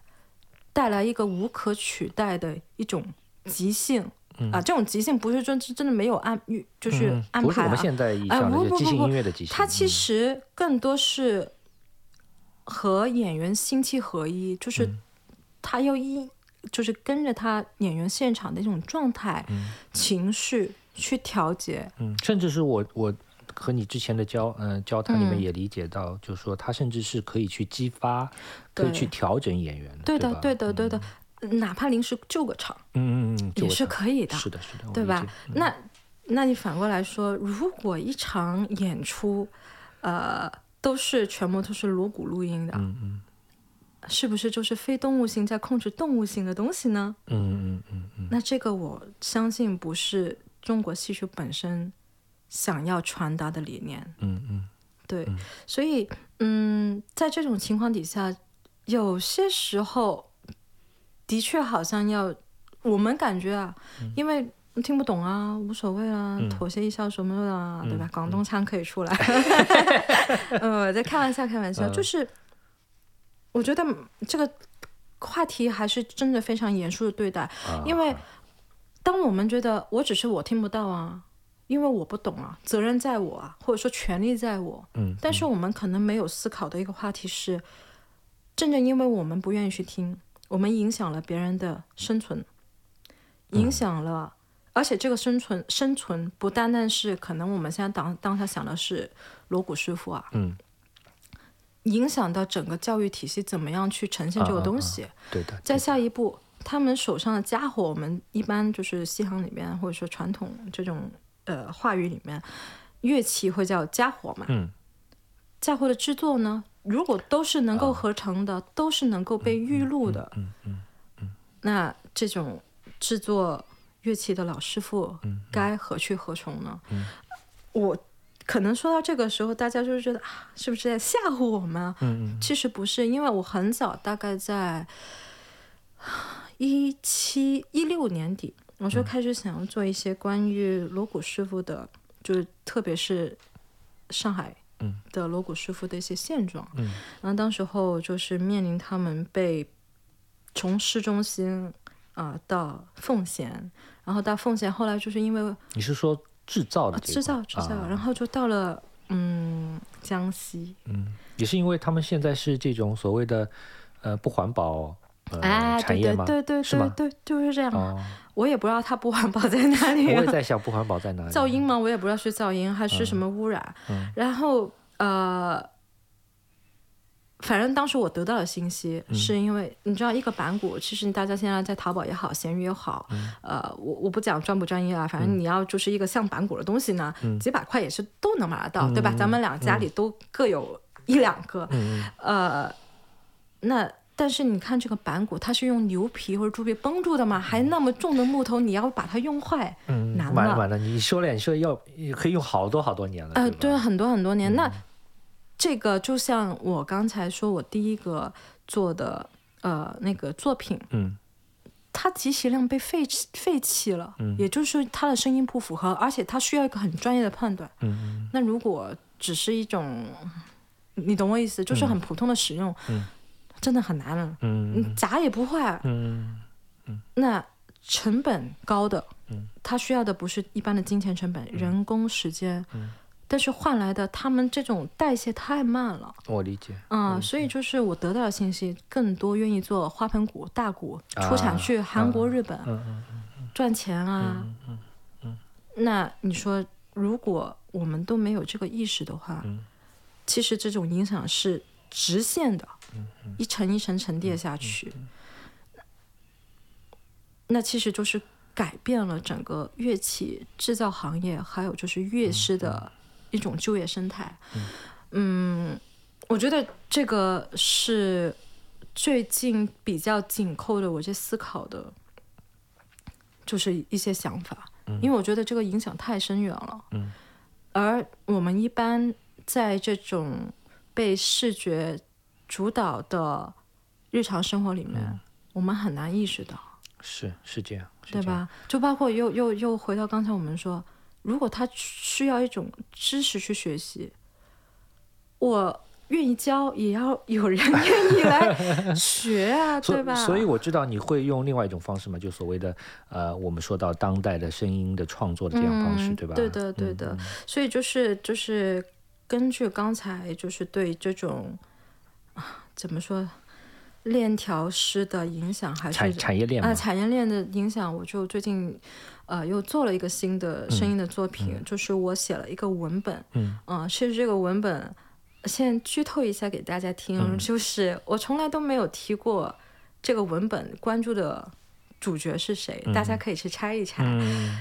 带来一个无可取代的一种即兴。啊，这种即兴不是真真的没有安预，就是嗯安排啊。不是我们，现在意义哎上的即兴音乐的即兴，它其嗯实更多是和演员心气合一，就是嗯。他要一就是跟着他演员现场的一种状态、情绪去调节。嗯，甚至是我我和你之前的交嗯、交谈里面嗯。也理解到，就是说他甚至是可以去激发，可以去调整演员的，对的，对的，对的，哪怕临时救个场嗯嗯嗯，也是可以的，是的，是的，对吧？嗯那那你反过来说，如果一场演出，呃，都是全部都是锣鼓录音的，嗯嗯是不是就是非动物性在控制动物性的东西呢？嗯嗯嗯嗯那这个我相信不是中国戏曲本身想要传达的理念。嗯嗯对，所以嗯，在这种情况底下，有些时候的确好像要我们感觉啊，因为听不懂啊，无所谓啦，妥协一下什么的啊，对吧？广东腔可以出来，[LAUGHS] 呃，我在开玩笑，开玩笑，就是我觉得这个话题还是真的非常严肃的对待，啊因为当我们觉得我只是我听不到啊，因为我不懂啊，责任在我啊，或者说权利在我，嗯，但是我们可能没有思考的一个话题是，正正因为我们不愿意去听，我们影响了别人的生存，影响了，而且这个生存生存不单单是可能我们现在当当下想的是锣鼓师傅啊，嗯，影响到整个教育体系怎么样去呈现这个啊啊啊东西。对的，再下一步，他们手上的家伙，我们一般就是西行里面或者说传统这种呃话语里面，乐器会叫家伙嘛。嗯。家伙的制作呢，如果都是能够合成的，都是能够被预录的，嗯嗯那这种制作乐器的老师傅该何去何从呢？我可能说到这个时候，大家就是觉得啊，是不是在吓唬我们啊？嗯嗯。其实不是，因为我很早，大概在一七一六年底，我就开始想要做一些关于锣鼓师傅的，就是特别是上海嗯的锣鼓师傅的一些现状。嗯然后当时候就是面临他们被从市中心啊、到奉贤，然后到奉贤，后来就是因为你是说制造的啊制造制造，啊然后就到了嗯江西。嗯，也是因为他们现在是这种所谓的呃不环保呃哎，对产业吗？对对对是吗？对对，就是这样。哦，我也不知道它不环保在哪里、啊我也，在想不环保在哪里？噪音吗？我也不知道是噪音还是什么污染。嗯然后呃，反正当时我得到的信息，嗯是因为你知道，一个板鼓，其实大家现在在淘宝也好，闲鱼也好，嗯呃，我我不讲专不专业啊，反正你要就是一个像板鼓的东西呢，嗯几百块也是都能买得到，对吧？咱们俩家里都各有一两个，嗯呃，那。但是你看这个板骨，它是用牛皮或者猪皮绷住的嘛，还那么重的木头，你要把它用坏，嗯，难了完了。完了，你说了，你说要可以用好多好多年了，呃，对？很多很多年。那这个就像我刚才说，我第一个做的呃那个作品，嗯。它极其量被废弃废弃了，嗯。也就是它的声音不符合，而且它需要一个很专业的判断。嗯那如果只是一种，你懂我意思，就是很普通的使用，嗯真的很难了。嗯。你砸也不坏，嗯。那成本高的，嗯。它需要的不是一般的金钱成本，人工时间，嗯。但是换来的他们这种代谢太慢了。我理解。啊、所以就是我得到的信息，更多愿意做花盆股、大股，出产啊去韩国、日本嗯嗯赚钱啊。那你说，如果我们都没有这个意识的话，嗯。其实这种影响是直线的，嗯一层一层沉淀下去。那其实就是改变了整个乐器制造行业，还有就是乐师的一种就业生态。嗯，我觉得这个是最近比较紧扣的我这思考的，就是一些想法。因为我觉得这个影响太深远了。而我们一般在这种被视觉主导的日常生活里面，我们很难意识到。是是这样，对吧？就包括又又又回到刚才我们说，如果他需要一种知识去学习，我愿意教，也要有人愿意来 [LAUGHS] 学啊，对吧？所以我知道你会用另外一种方式嘛，就所谓的呃，我们说到当代的声音的创作的这样方式，对吧？对的，对的。所以就是就是根据刚才就是对这种啊，怎么说？链条师的影响还是产产业链啊，产业链的影响，我就最近，呃，又做了一个新的声音的作品，就是我写了一个文本，嗯，啊，其实这个文本，先剧透一下给大家听，就是我从来都没有提过这个文本关注的主角是谁，大家可以去猜一猜，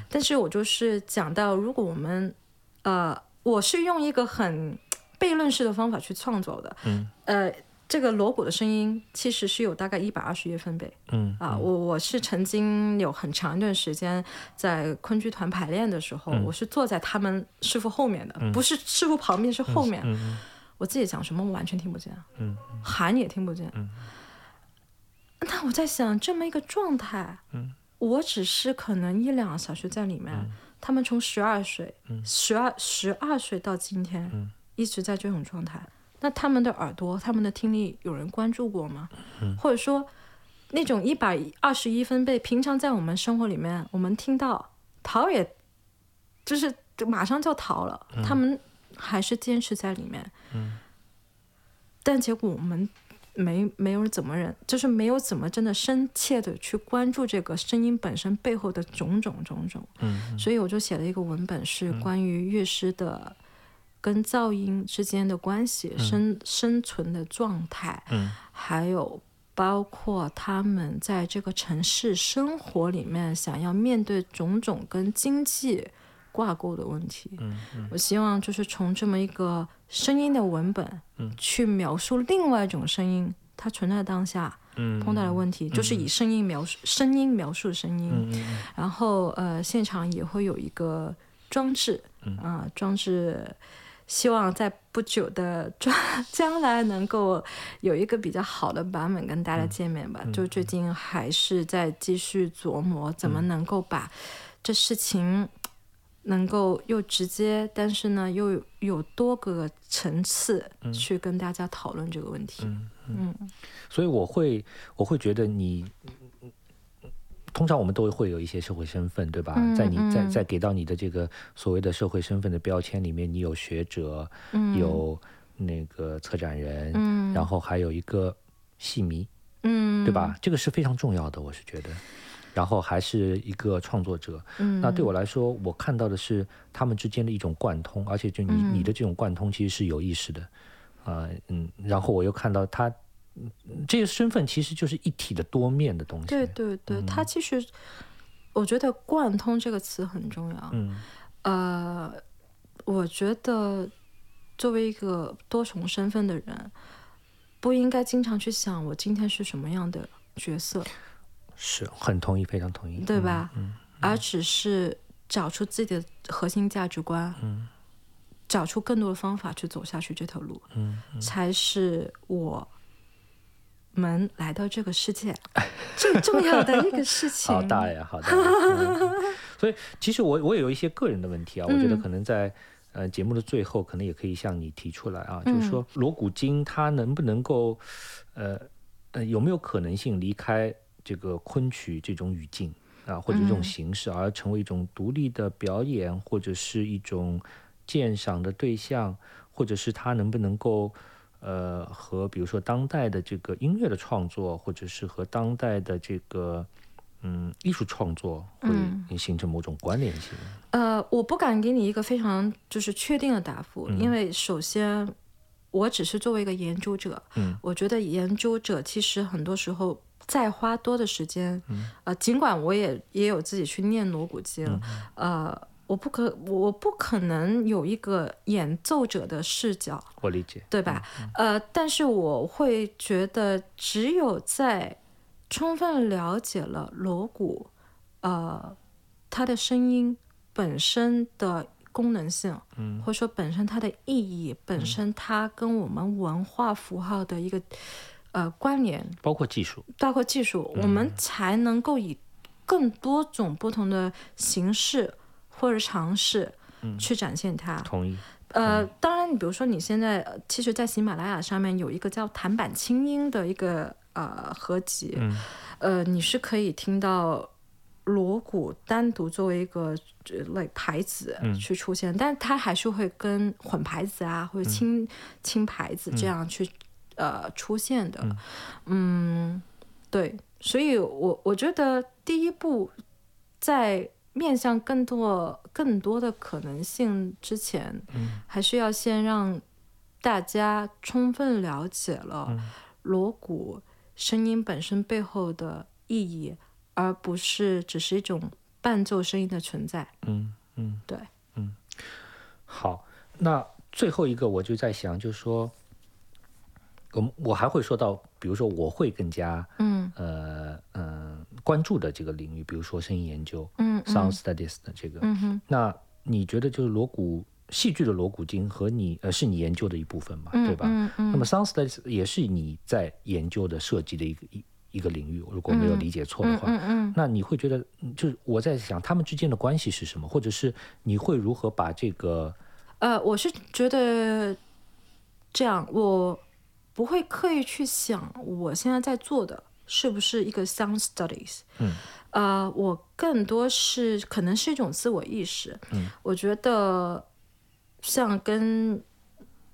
但是我就是讲到，如果我们，呃，我是用一个很悖论式的方法去创作的，嗯，呃。这个锣鼓的声音其实是有大概一百二十乐分贝，嗯啊，我我是曾经有很长一段时间在昆剧团排练的时候，我是坐在他们师傅后面的，不是师傅旁边，是后面，我自己讲什么我完全听不见，嗯，喊也听不见，嗯，那我在想这么一个状态，嗯，我只是可能一两个小时在里面，他们从十二岁，十二十二岁到今天，一直在这种状态。那他们的耳朵、他们的听力有人关注过吗？或者说，那种一百二十一分贝，平常在我们生活里面，我们听到逃，也就是马上就逃了，他们还是坚持在里面。但结果我们没没有怎么人，就是没有怎么真的深切的去关注这个声音本身背后的种种种种。所以我就写了一个文本，是关于乐师的。跟噪音之间的关系，生生存的状态，嗯，还有包括他们在这个城市生活里面想要面对种种跟经济挂钩的问题，嗯嗯，我希望就是从这么一个声音的文本，嗯，去描述另外一种声音它存在当下，嗯，碰到的问题，就是以声音描述声音描述声音，然后呃，现场也会有一个装置，啊，装置。希望在不久的将 [LAUGHS] 将来能够有一个比较好的版本跟大家见面吧。就最近还是在继续琢磨怎么能够把这事情能够又直接，但是呢又有多个层次去跟大家讨论这个问题。嗯嗯，所以我会我会觉得你。通常我们都会有一些社会身份，对吧？在你在在给到你的这个所谓的社会身份的标签里面，你有学者，有那个策展人，然后还有一个戏迷，嗯，对吧？这个是非常重要的，我是觉得。然后还是一个创作者，那对我来说，我看到的是他们之间的一种贯通，而且就你你的这种贯通其实是有意识的，啊嗯，然后我又看到他。这个身份其实就是一体的多面的东西。对对对，它其实我觉得“贯通”这个词很重要。嗯，呃，我觉得作为一个多重身份的人，不应该经常去想我今天是什么样的角色。是很同意，非常同意，对吧？嗯，而只是找出自己的核心价值观，嗯，找出更多的方法去走下去这条路，嗯，才是我。们来到这个世界 [LAUGHS] 最重要的一个事情。好大呀，好大。[LAUGHS] 所以其实我我也有一些个人的问题啊，我觉得可能在呃节目的最后，可能也可以向你提出来啊，就是说锣鼓经它能不能够呃呃有没有可能性离开这个昆曲这种语境啊，或者这种形式，而成为一种独立的表演，或者是一种鉴赏的对象，或者是它能不能够。呃，和比如说当代的这个音乐的创作，或者是和当代的这个嗯艺术创作，会形成某种关联性。呃，我不敢给你一个非常就是确定的答复，因为首先我只是作为一个研究者，嗯，我觉得研究者其实很多时候再花多的时间，嗯，呃，尽管我也也有自己去念锣鼓经，呃。我不可，我不可能有一个演奏者的视角，我理解，对吧？呃，但是我会觉得，只有在充分了解了锣鼓，呃，它的声音本身的功能性，嗯，或者说本身它的意义，本身它跟我们文化符号的一个呃关联，包括技术，包括技术，我们才能够以更多种不同的形式或者尝试去展现它。同意。呃，当然，你比如说你现在，呃其实，在喜马拉雅上面有一个叫弹板清音的一个呃合集，嗯。呃，你是可以听到锣鼓单独作为一个类牌子去出现，但它还是会跟混牌子啊或者轻、轻牌子这样去、呃出现的，嗯对，所以我我觉得第一步在面向更多更多的可能性之前，还是要先让大家充分了解了锣鼓声音本身背后的意义，而不是只是一种伴奏声音的存在。嗯嗯，对，嗯。好，那最后一个我就在想，就是说，我们我还会说到，比如说我会更加嗯。呃呃关注的这个领域，比如说声音研究，嗯 sound studies 的这个，嗯哼。那你觉得就是锣鼓戏剧的锣鼓经和你呃是你研究的一部分嘛，对吧？嗯嗯。那么 sound studies 也是你在研究的设计的一个一一个领域，如果没有理解错的话，嗯嗯。那你会觉得，嗯就是我在想他们之间的关系是什么，或者是你会如何把这个呃，我是觉得这样，我不会刻意去想我现在在做的是不是一个 sound studies。嗯。呃，我更多是可能是一种自我意识。嗯。我觉得像跟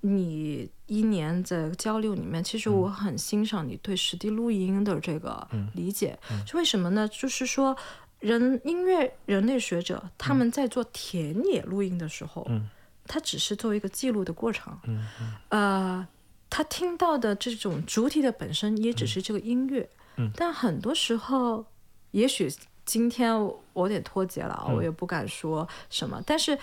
你一年的交流里面，其实我很欣赏你对实地录音的这个理解。是为什么呢？就是说。人音乐人类学者他们在做田野录音的时候，嗯他只是作为一个记录的过程，嗯呃，他听到的这种主体的本身也只是这个音乐，嗯。但很多时候，也许今天我有点脱节了我也不敢说什么，但是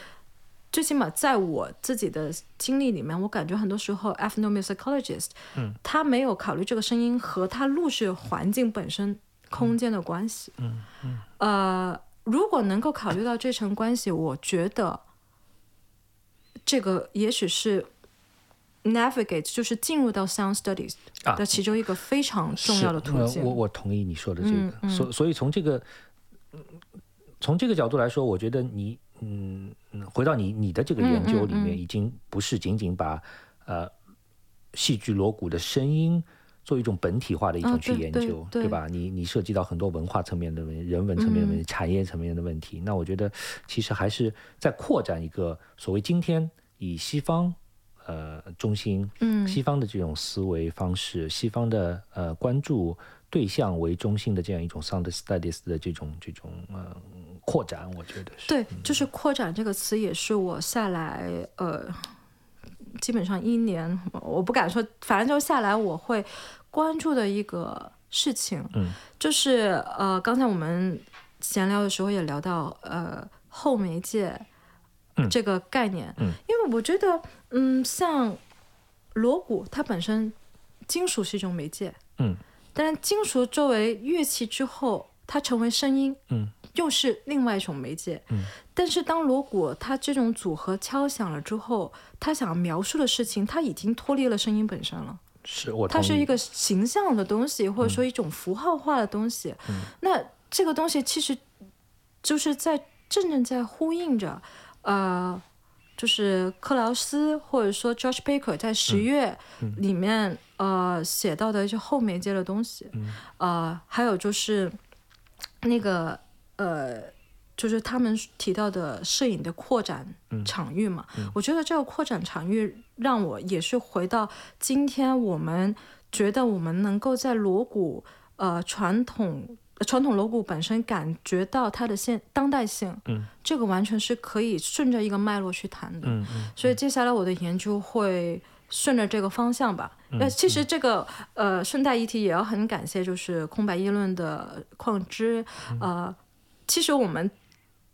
最起码在我自己的经历里面，我感觉很多时候，ethnomusicologist，嗯，他没有考虑这个声音和他录制环境本身空间的关系，嗯嗯。呃，如果能够考虑到这层关系，我觉得这个也许是 navigate，就是进入到 sound studies 啊的其中一个非常重要的途径。我我同意你说的这个，所所以从这个嗯从这个角度来说，我觉得你嗯嗯，回到你你的这个研究里面，已经不是仅仅把呃戏剧锣鼓的声音。做一种本体化的一种啊去研对对究，对吧？你你涉及到很多文化层面的问题、人文层面的问题、嗯产业层面的问题。那我觉得其实还是在扩展一个所谓今天以西方呃中心嗯。西方的这种思维方式，西方的呃关注对象为中心的这样一种 sound studies 的这种这种呃扩展，我觉得是。对，就是扩展这个词也是我下来呃，基本上一年，我不敢说，反正就下来我会关注的一个事情。嗯，就是呃，刚才我们闲聊的时候也聊到呃后媒介嗯这个概念，嗯。因为我觉得嗯，像锣鼓它本身金属是一种媒介，嗯。但是金属作为乐器之后，它成为声音，嗯。又是另外一种媒介。嗯。但是当锣鼓它这种组合敲响了之后，它想描述的事情，它已经脱离了声音本身了。是我它是一个形象的东西，或者说一种符号化的东西。那这个东西其实就是在正正在呼应着，呃，就是克劳斯或者说 George Baker 在十月里面、呃写到的一些后媒介的东西，呃，还有就是那个呃。就是他们提到的摄影的扩展场域嘛，我觉得这个扩展场域让我也是回到今天我们觉得我们能够在锣鼓呃传统呃传统锣鼓本身感觉到它的现当代性，嗯，这个完全是可以顺着一个脉络去谈的，嗯嗯所以接下来我的研究会顺着这个方向吧。那、其实这个呃顺带一提，也要很感谢就是空白议论的矿之，呃，其实我们。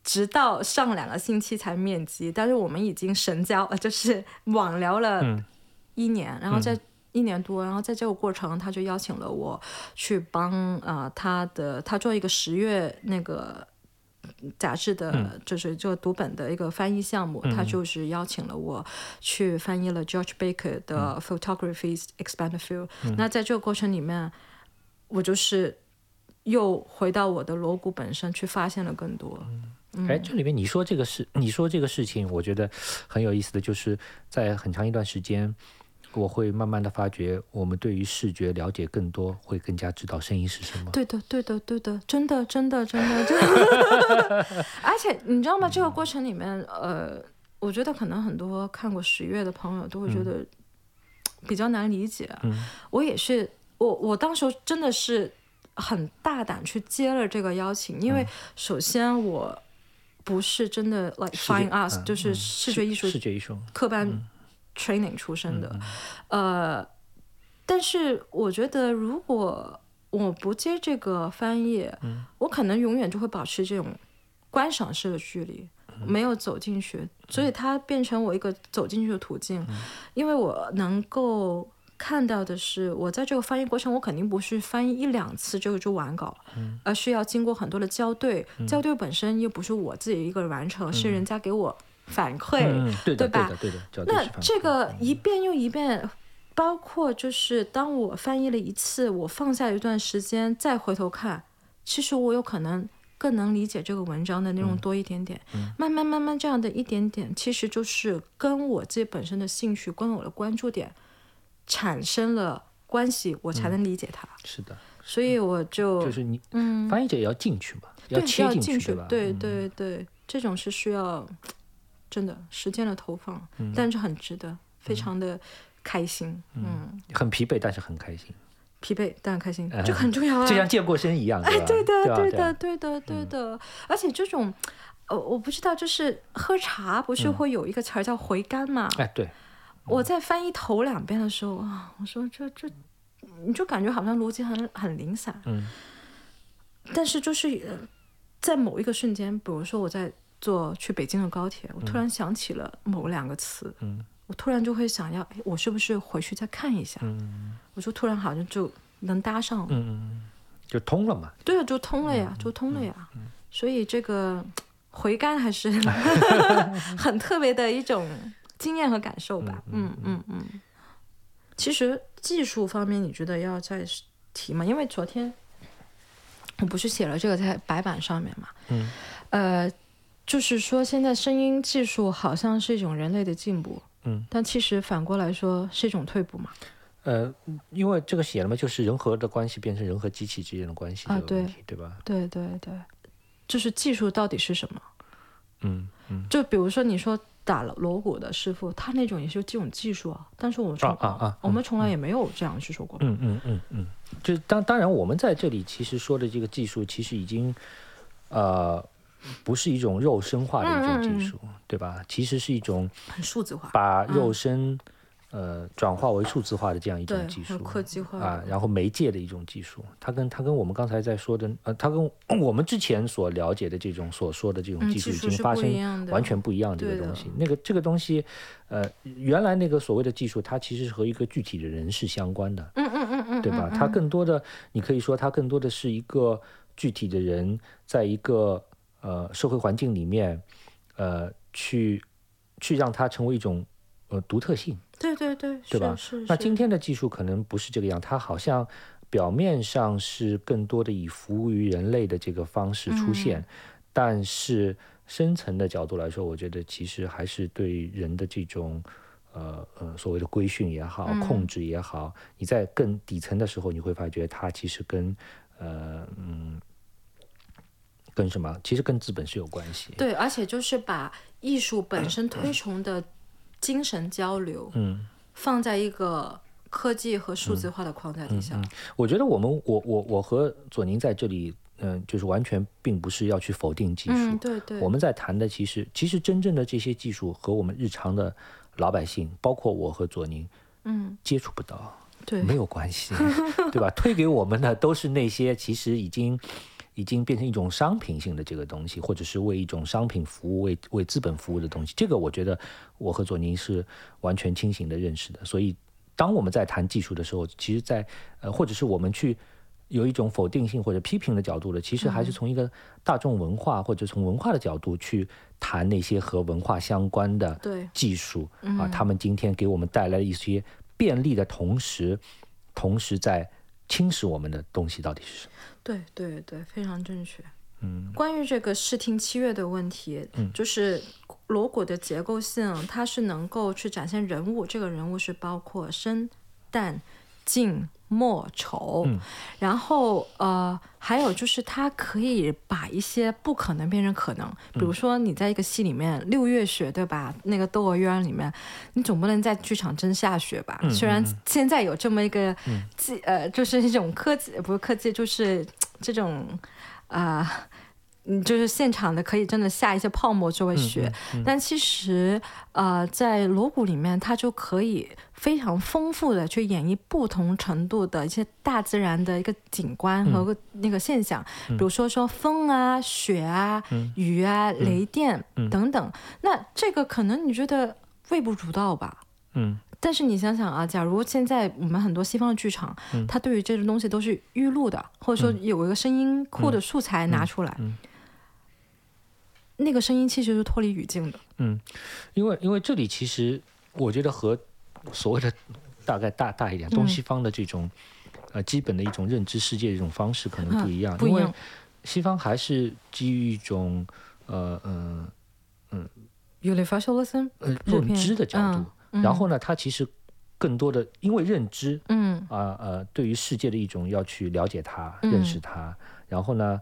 直到上两个星期才面基，但是我们已经神交，呃，[LAUGHS] 就是网聊了嗯一年，然后在一年多，然后在这个过程，他就邀请了我去帮呃他的他做一个十月那个杂志的，就是做读本的一个翻译项目，他就是邀请了我去翻译了 George Baker 的 Photography Expanded View。那在这个过程里面，我就是又回到我的锣鼓本身去发现了更多。哎，这里面你说这个事，你说这个事情，我觉得很有意思的就是在很长一段时间。我会慢慢的发觉，我们对于视觉了解更多，会更加知道声音是什么。对的，对的，对的，真的，真的，真的，真的。[LAUGHS] 而且你知道吗？这个过程里面，呃，我觉得可能很多看过十月的朋友都会觉得比较难理解。嗯。我也是，我我当时真的是很大胆去接了这个邀请，因为首先我不是真的 like fine arts，就是视觉艺术，视觉艺术科班。Training 出身的，呃，但是我觉得如果我不接这个翻译，我可能永远就会保持这种观赏式的距离，没有走进去，所以它变成我一个走进去的途径，因为我能够看到的是，我在这个翻译过程，我肯定不是翻译一两次这个就完稿，而是要经过很多的校对，校对本身又不是我自己一个人完成，是人家给我。反馈，对吧？对的，那这个一遍又一遍，包括就是当我翻译了一次，我放下一段时间再回头看，其实我有可能更能理解这个文章的内容多一点点。慢慢慢慢这样的一点点，其实就是跟我自己本身的兴趣、跟我的关注点产生了关系，我才能理解它。是的，所以我就就是你，嗯，翻译者也要进去嘛，要切进去，对吧？对对对，这种是需要。真的时间的投放，但是很值得，非常的开心，嗯，很疲惫，但是很开心，疲惫但很开心，这很重要啊，就像健过身一样，哎，对的，对的，对的，对的，而且这种，呃，我不知道，就是喝茶不是会有一个词儿叫回甘嘛？哎，对，我在翻译头两遍的时候啊，我说这这，你就感觉好像逻辑很很零散，嗯，但是就是在某一个瞬间，比如说我在。坐去北京的高铁，我突然想起了某两个词，我突然就会想要，哎，我是不是回去再看一下？我就突然好像就能搭上了，就通了嘛。对啊，就通了呀，就通了呀。所以这个回甘还是 [LAUGHS] 很特别的一种经验和感受吧。嗯嗯嗯。其实技术方面，你觉得要再提吗？因为昨天我不是写了这个在白板上面嘛。嗯。呃。就是说，现在声音技术好像是一种人类的进步，嗯，但其实反过来说是一种退步嘛。呃，因为这个写了嘛，就是人和的关系变成人和机器之间的关系啊，对，对吧？对对对，就是技术到底是什么？嗯嗯，就比如说你说打了锣鼓的师傅，他那种也是这种技术啊，但是我们从啊啊，我们从来也没有这样去说过。嗯嗯嗯嗯，就当当然，我们在这里其实说的这个技术，其实已经呃。不是一种肉身化的一种技术，对吧？其实是一种很数字化，把肉身呃转化为数字化的这样一种技术，科技化啊，然后媒介的一种技术。它跟它跟我们刚才在说的呃，它跟我们之前所了解的这种所说的这种技术已经发生完全不一样的这个东西。那个这个东西呃，原来那个所谓的技术，它其实是和一个具体的人是相关的，嗯嗯嗯嗯，对吧？它更多的你可以说它更多的是一个具体的人在一个。呃，社会环境里面，呃，去去让它成为一种呃独特性，对对对，对吧？是。那今天的技术可能不是这个样，它好像表面上是更多的以服务于人类的这个方式出现，但是深层的角度来说，我觉得其实还是对人的这种呃呃所谓的规训也好，控制也好，你在更底层的时候，你会发觉它其实跟呃嗯。跟什么？其实跟资本是有关系。对，而且就是把艺术本身推崇的精神交流，嗯，放在一个科技和数字化的框架底下。我觉得我们，我我我和左宁在这里，嗯，就是完全并不是要去否定技术。对对。我们在谈的，其实其实真正的这些技术和我们日常的老百姓，包括我和左宁，嗯，接触不到，对，没有关系，[LAUGHS] 对吧？推给我们的都是那些其实已经。已经变成一种商品性的这个东西，或者是为一种商品服务、为为资本服务的东西。这个我觉得我和左宁是完全清醒的认识的。所以，当我们在谈技术的时候，其实，在呃，或者是我们去有一种否定性或者批评的角度的，其实还是从一个大众文化或者从文化的角度去谈那些和文化相关的技术啊，他们今天给我们带来了一些便利的同时，同时在侵蚀我们的东西到底是什么？对对对，非常正确。嗯关于这个视听七月的问题，嗯就是锣鼓的结构性，它是能够去展现人物，这个人物是包括生、旦、净、末、丑，嗯然后呃，还有就是他可以把一些不可能变成可能，比嗯如说你在一个戏里面，六月雪对吧？那个《窦娥冤》里面，你总不能在剧场真下雪吧？嗯虽然嗯现在有这么一个技、呃，就是一种科技，不是科技，就是这种啊。嗯，就是现场的可以真的下一些泡沫作为雪，但其实呃，在锣鼓里面，它就可以非常丰富的去演绎不同程度的一些大自然的一个景观和个那个现象，比如说说风啊、雪啊、雨啊、雷电等等。那这个可能你觉得微不足道吧？嗯。但是你想想啊，假如现在我们很多西方的剧场，它对于这种东西都是预录的，或者说有一个声音库的素材拿出来，那个声音其实是脱离语境的。嗯，因为因为这里其实我觉得和所谓的大概大大一点东西方的这种、呃基本的一种认知世界的一种方式可能不一样，因为不一样。西方还是基于一种呃呃 Universalism，呃认知的角度，嗯。然后呢，它其实更多的因为认知嗯。啊呃对于世界的一种要去了解它、嗯。认识它，然后呢，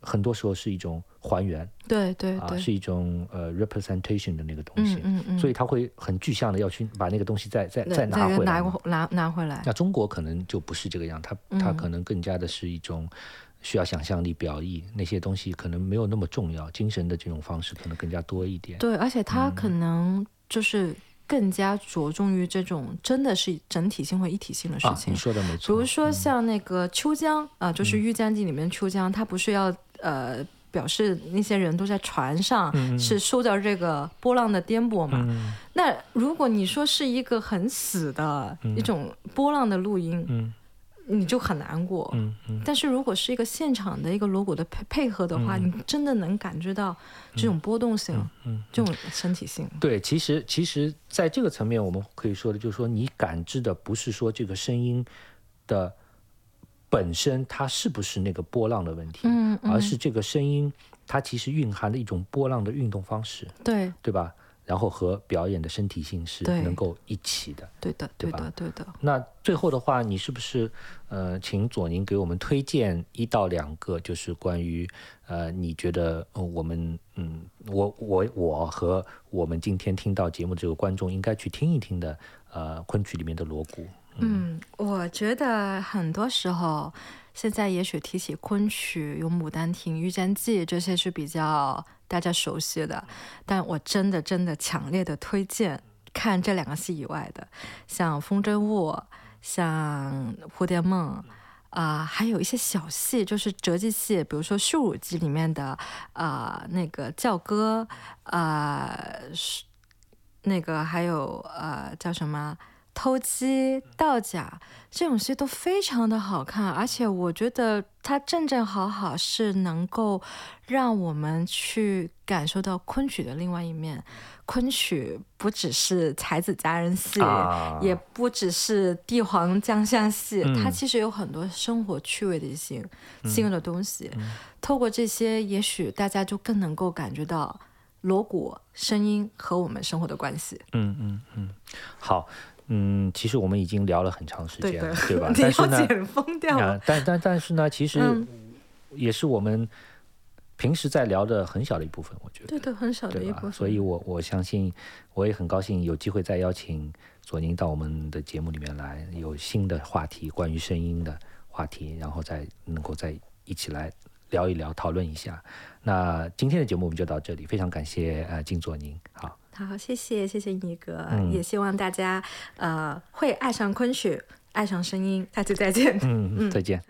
很多时候是一种还原啊，对对对，是一种呃 representation 的那个东西嗯，嗯嗯，所以他会很具象的要去把那个东西再再再拿回。拿拿拿回来。那中国可能就不是这个样，它它可能更加的是一种需要想象力表意那些东西可能没有那么重要，精神的这种方式可能更加多一点。对，而且嗯它可能就是更加着重于这种真的是整体性或一体性的事啊，情你。说的没错比。如说像那个秋江啊、就是《玉簪记》里面秋江，他不是要呃表示那些人都在船上，是受到这个波浪的颠簸嘛？嗯那如果你说是一个很死的一种波浪的录音，嗯你就很难过。嗯嗯但是如果是一个现场的一个锣鼓的配配合的话，你真的能感觉到这种波动性，嗯，这种身体性。对，其实其实在这个层面，我们可以说的就是说，你感知的不是说这个声音的本身它是不是那个波浪的问题，嗯而是这个声音它其实蕴含的一种波浪的运动方式，对，对吧？然后和表演的身体性是能够一起的。对的，对吧对的，对的。那最后的话，你是不是呃，请左宁给我们推荐一到两个，就是关于呃，你觉得、呃、我们嗯，我我我和我们今天听到节目这个观众应该去听一听的呃，昆曲里面的锣鼓。嗯，我觉得很多时候，现在也许提起昆曲，有《牡丹亭》《玉簪记》这些是比较大家熟悉的，但我真的真的强烈的推荐看这两个戏以外的，像《风筝误》，像《蝴蝶梦》。啊、还有一些小戏，就是折记戏，比如说《绣乳记》里面的啊、那个教歌，啊、是那个还有呃叫什么偷鸡、盗假这种戏都非常的好看，而且我觉得它正正好好是能够让我们去感受到昆曲的另外一面。昆曲不只是才子佳人戏，啊也不只是帝皇将相戏，嗯它其实有很多生活趣味的一些新的东西。透过这些，也许大家就更能够感觉到锣鼓声音和我们生活的关系。嗯嗯嗯，好，嗯，其实我们已经聊了很长时间了，的，对吧？[LAUGHS] 你但是呢疯掉了。啊，但但但是呢，其实嗯也是我们平时在聊的很小的一部分，我觉得。对的，很小的？一部分。所以我我相信，我也很高兴有机会再邀请左宁到我们的节目里面来，有新的话题，关于声音的话题，然后再能够再一起来聊一聊，讨论一下。那今天的节目我们就到这里，非常感谢呃金左宁，好，好，谢谢谢谢你哥，嗯也希望大家呃会爱上昆曲，爱上声音。下期再见。嗯，再见。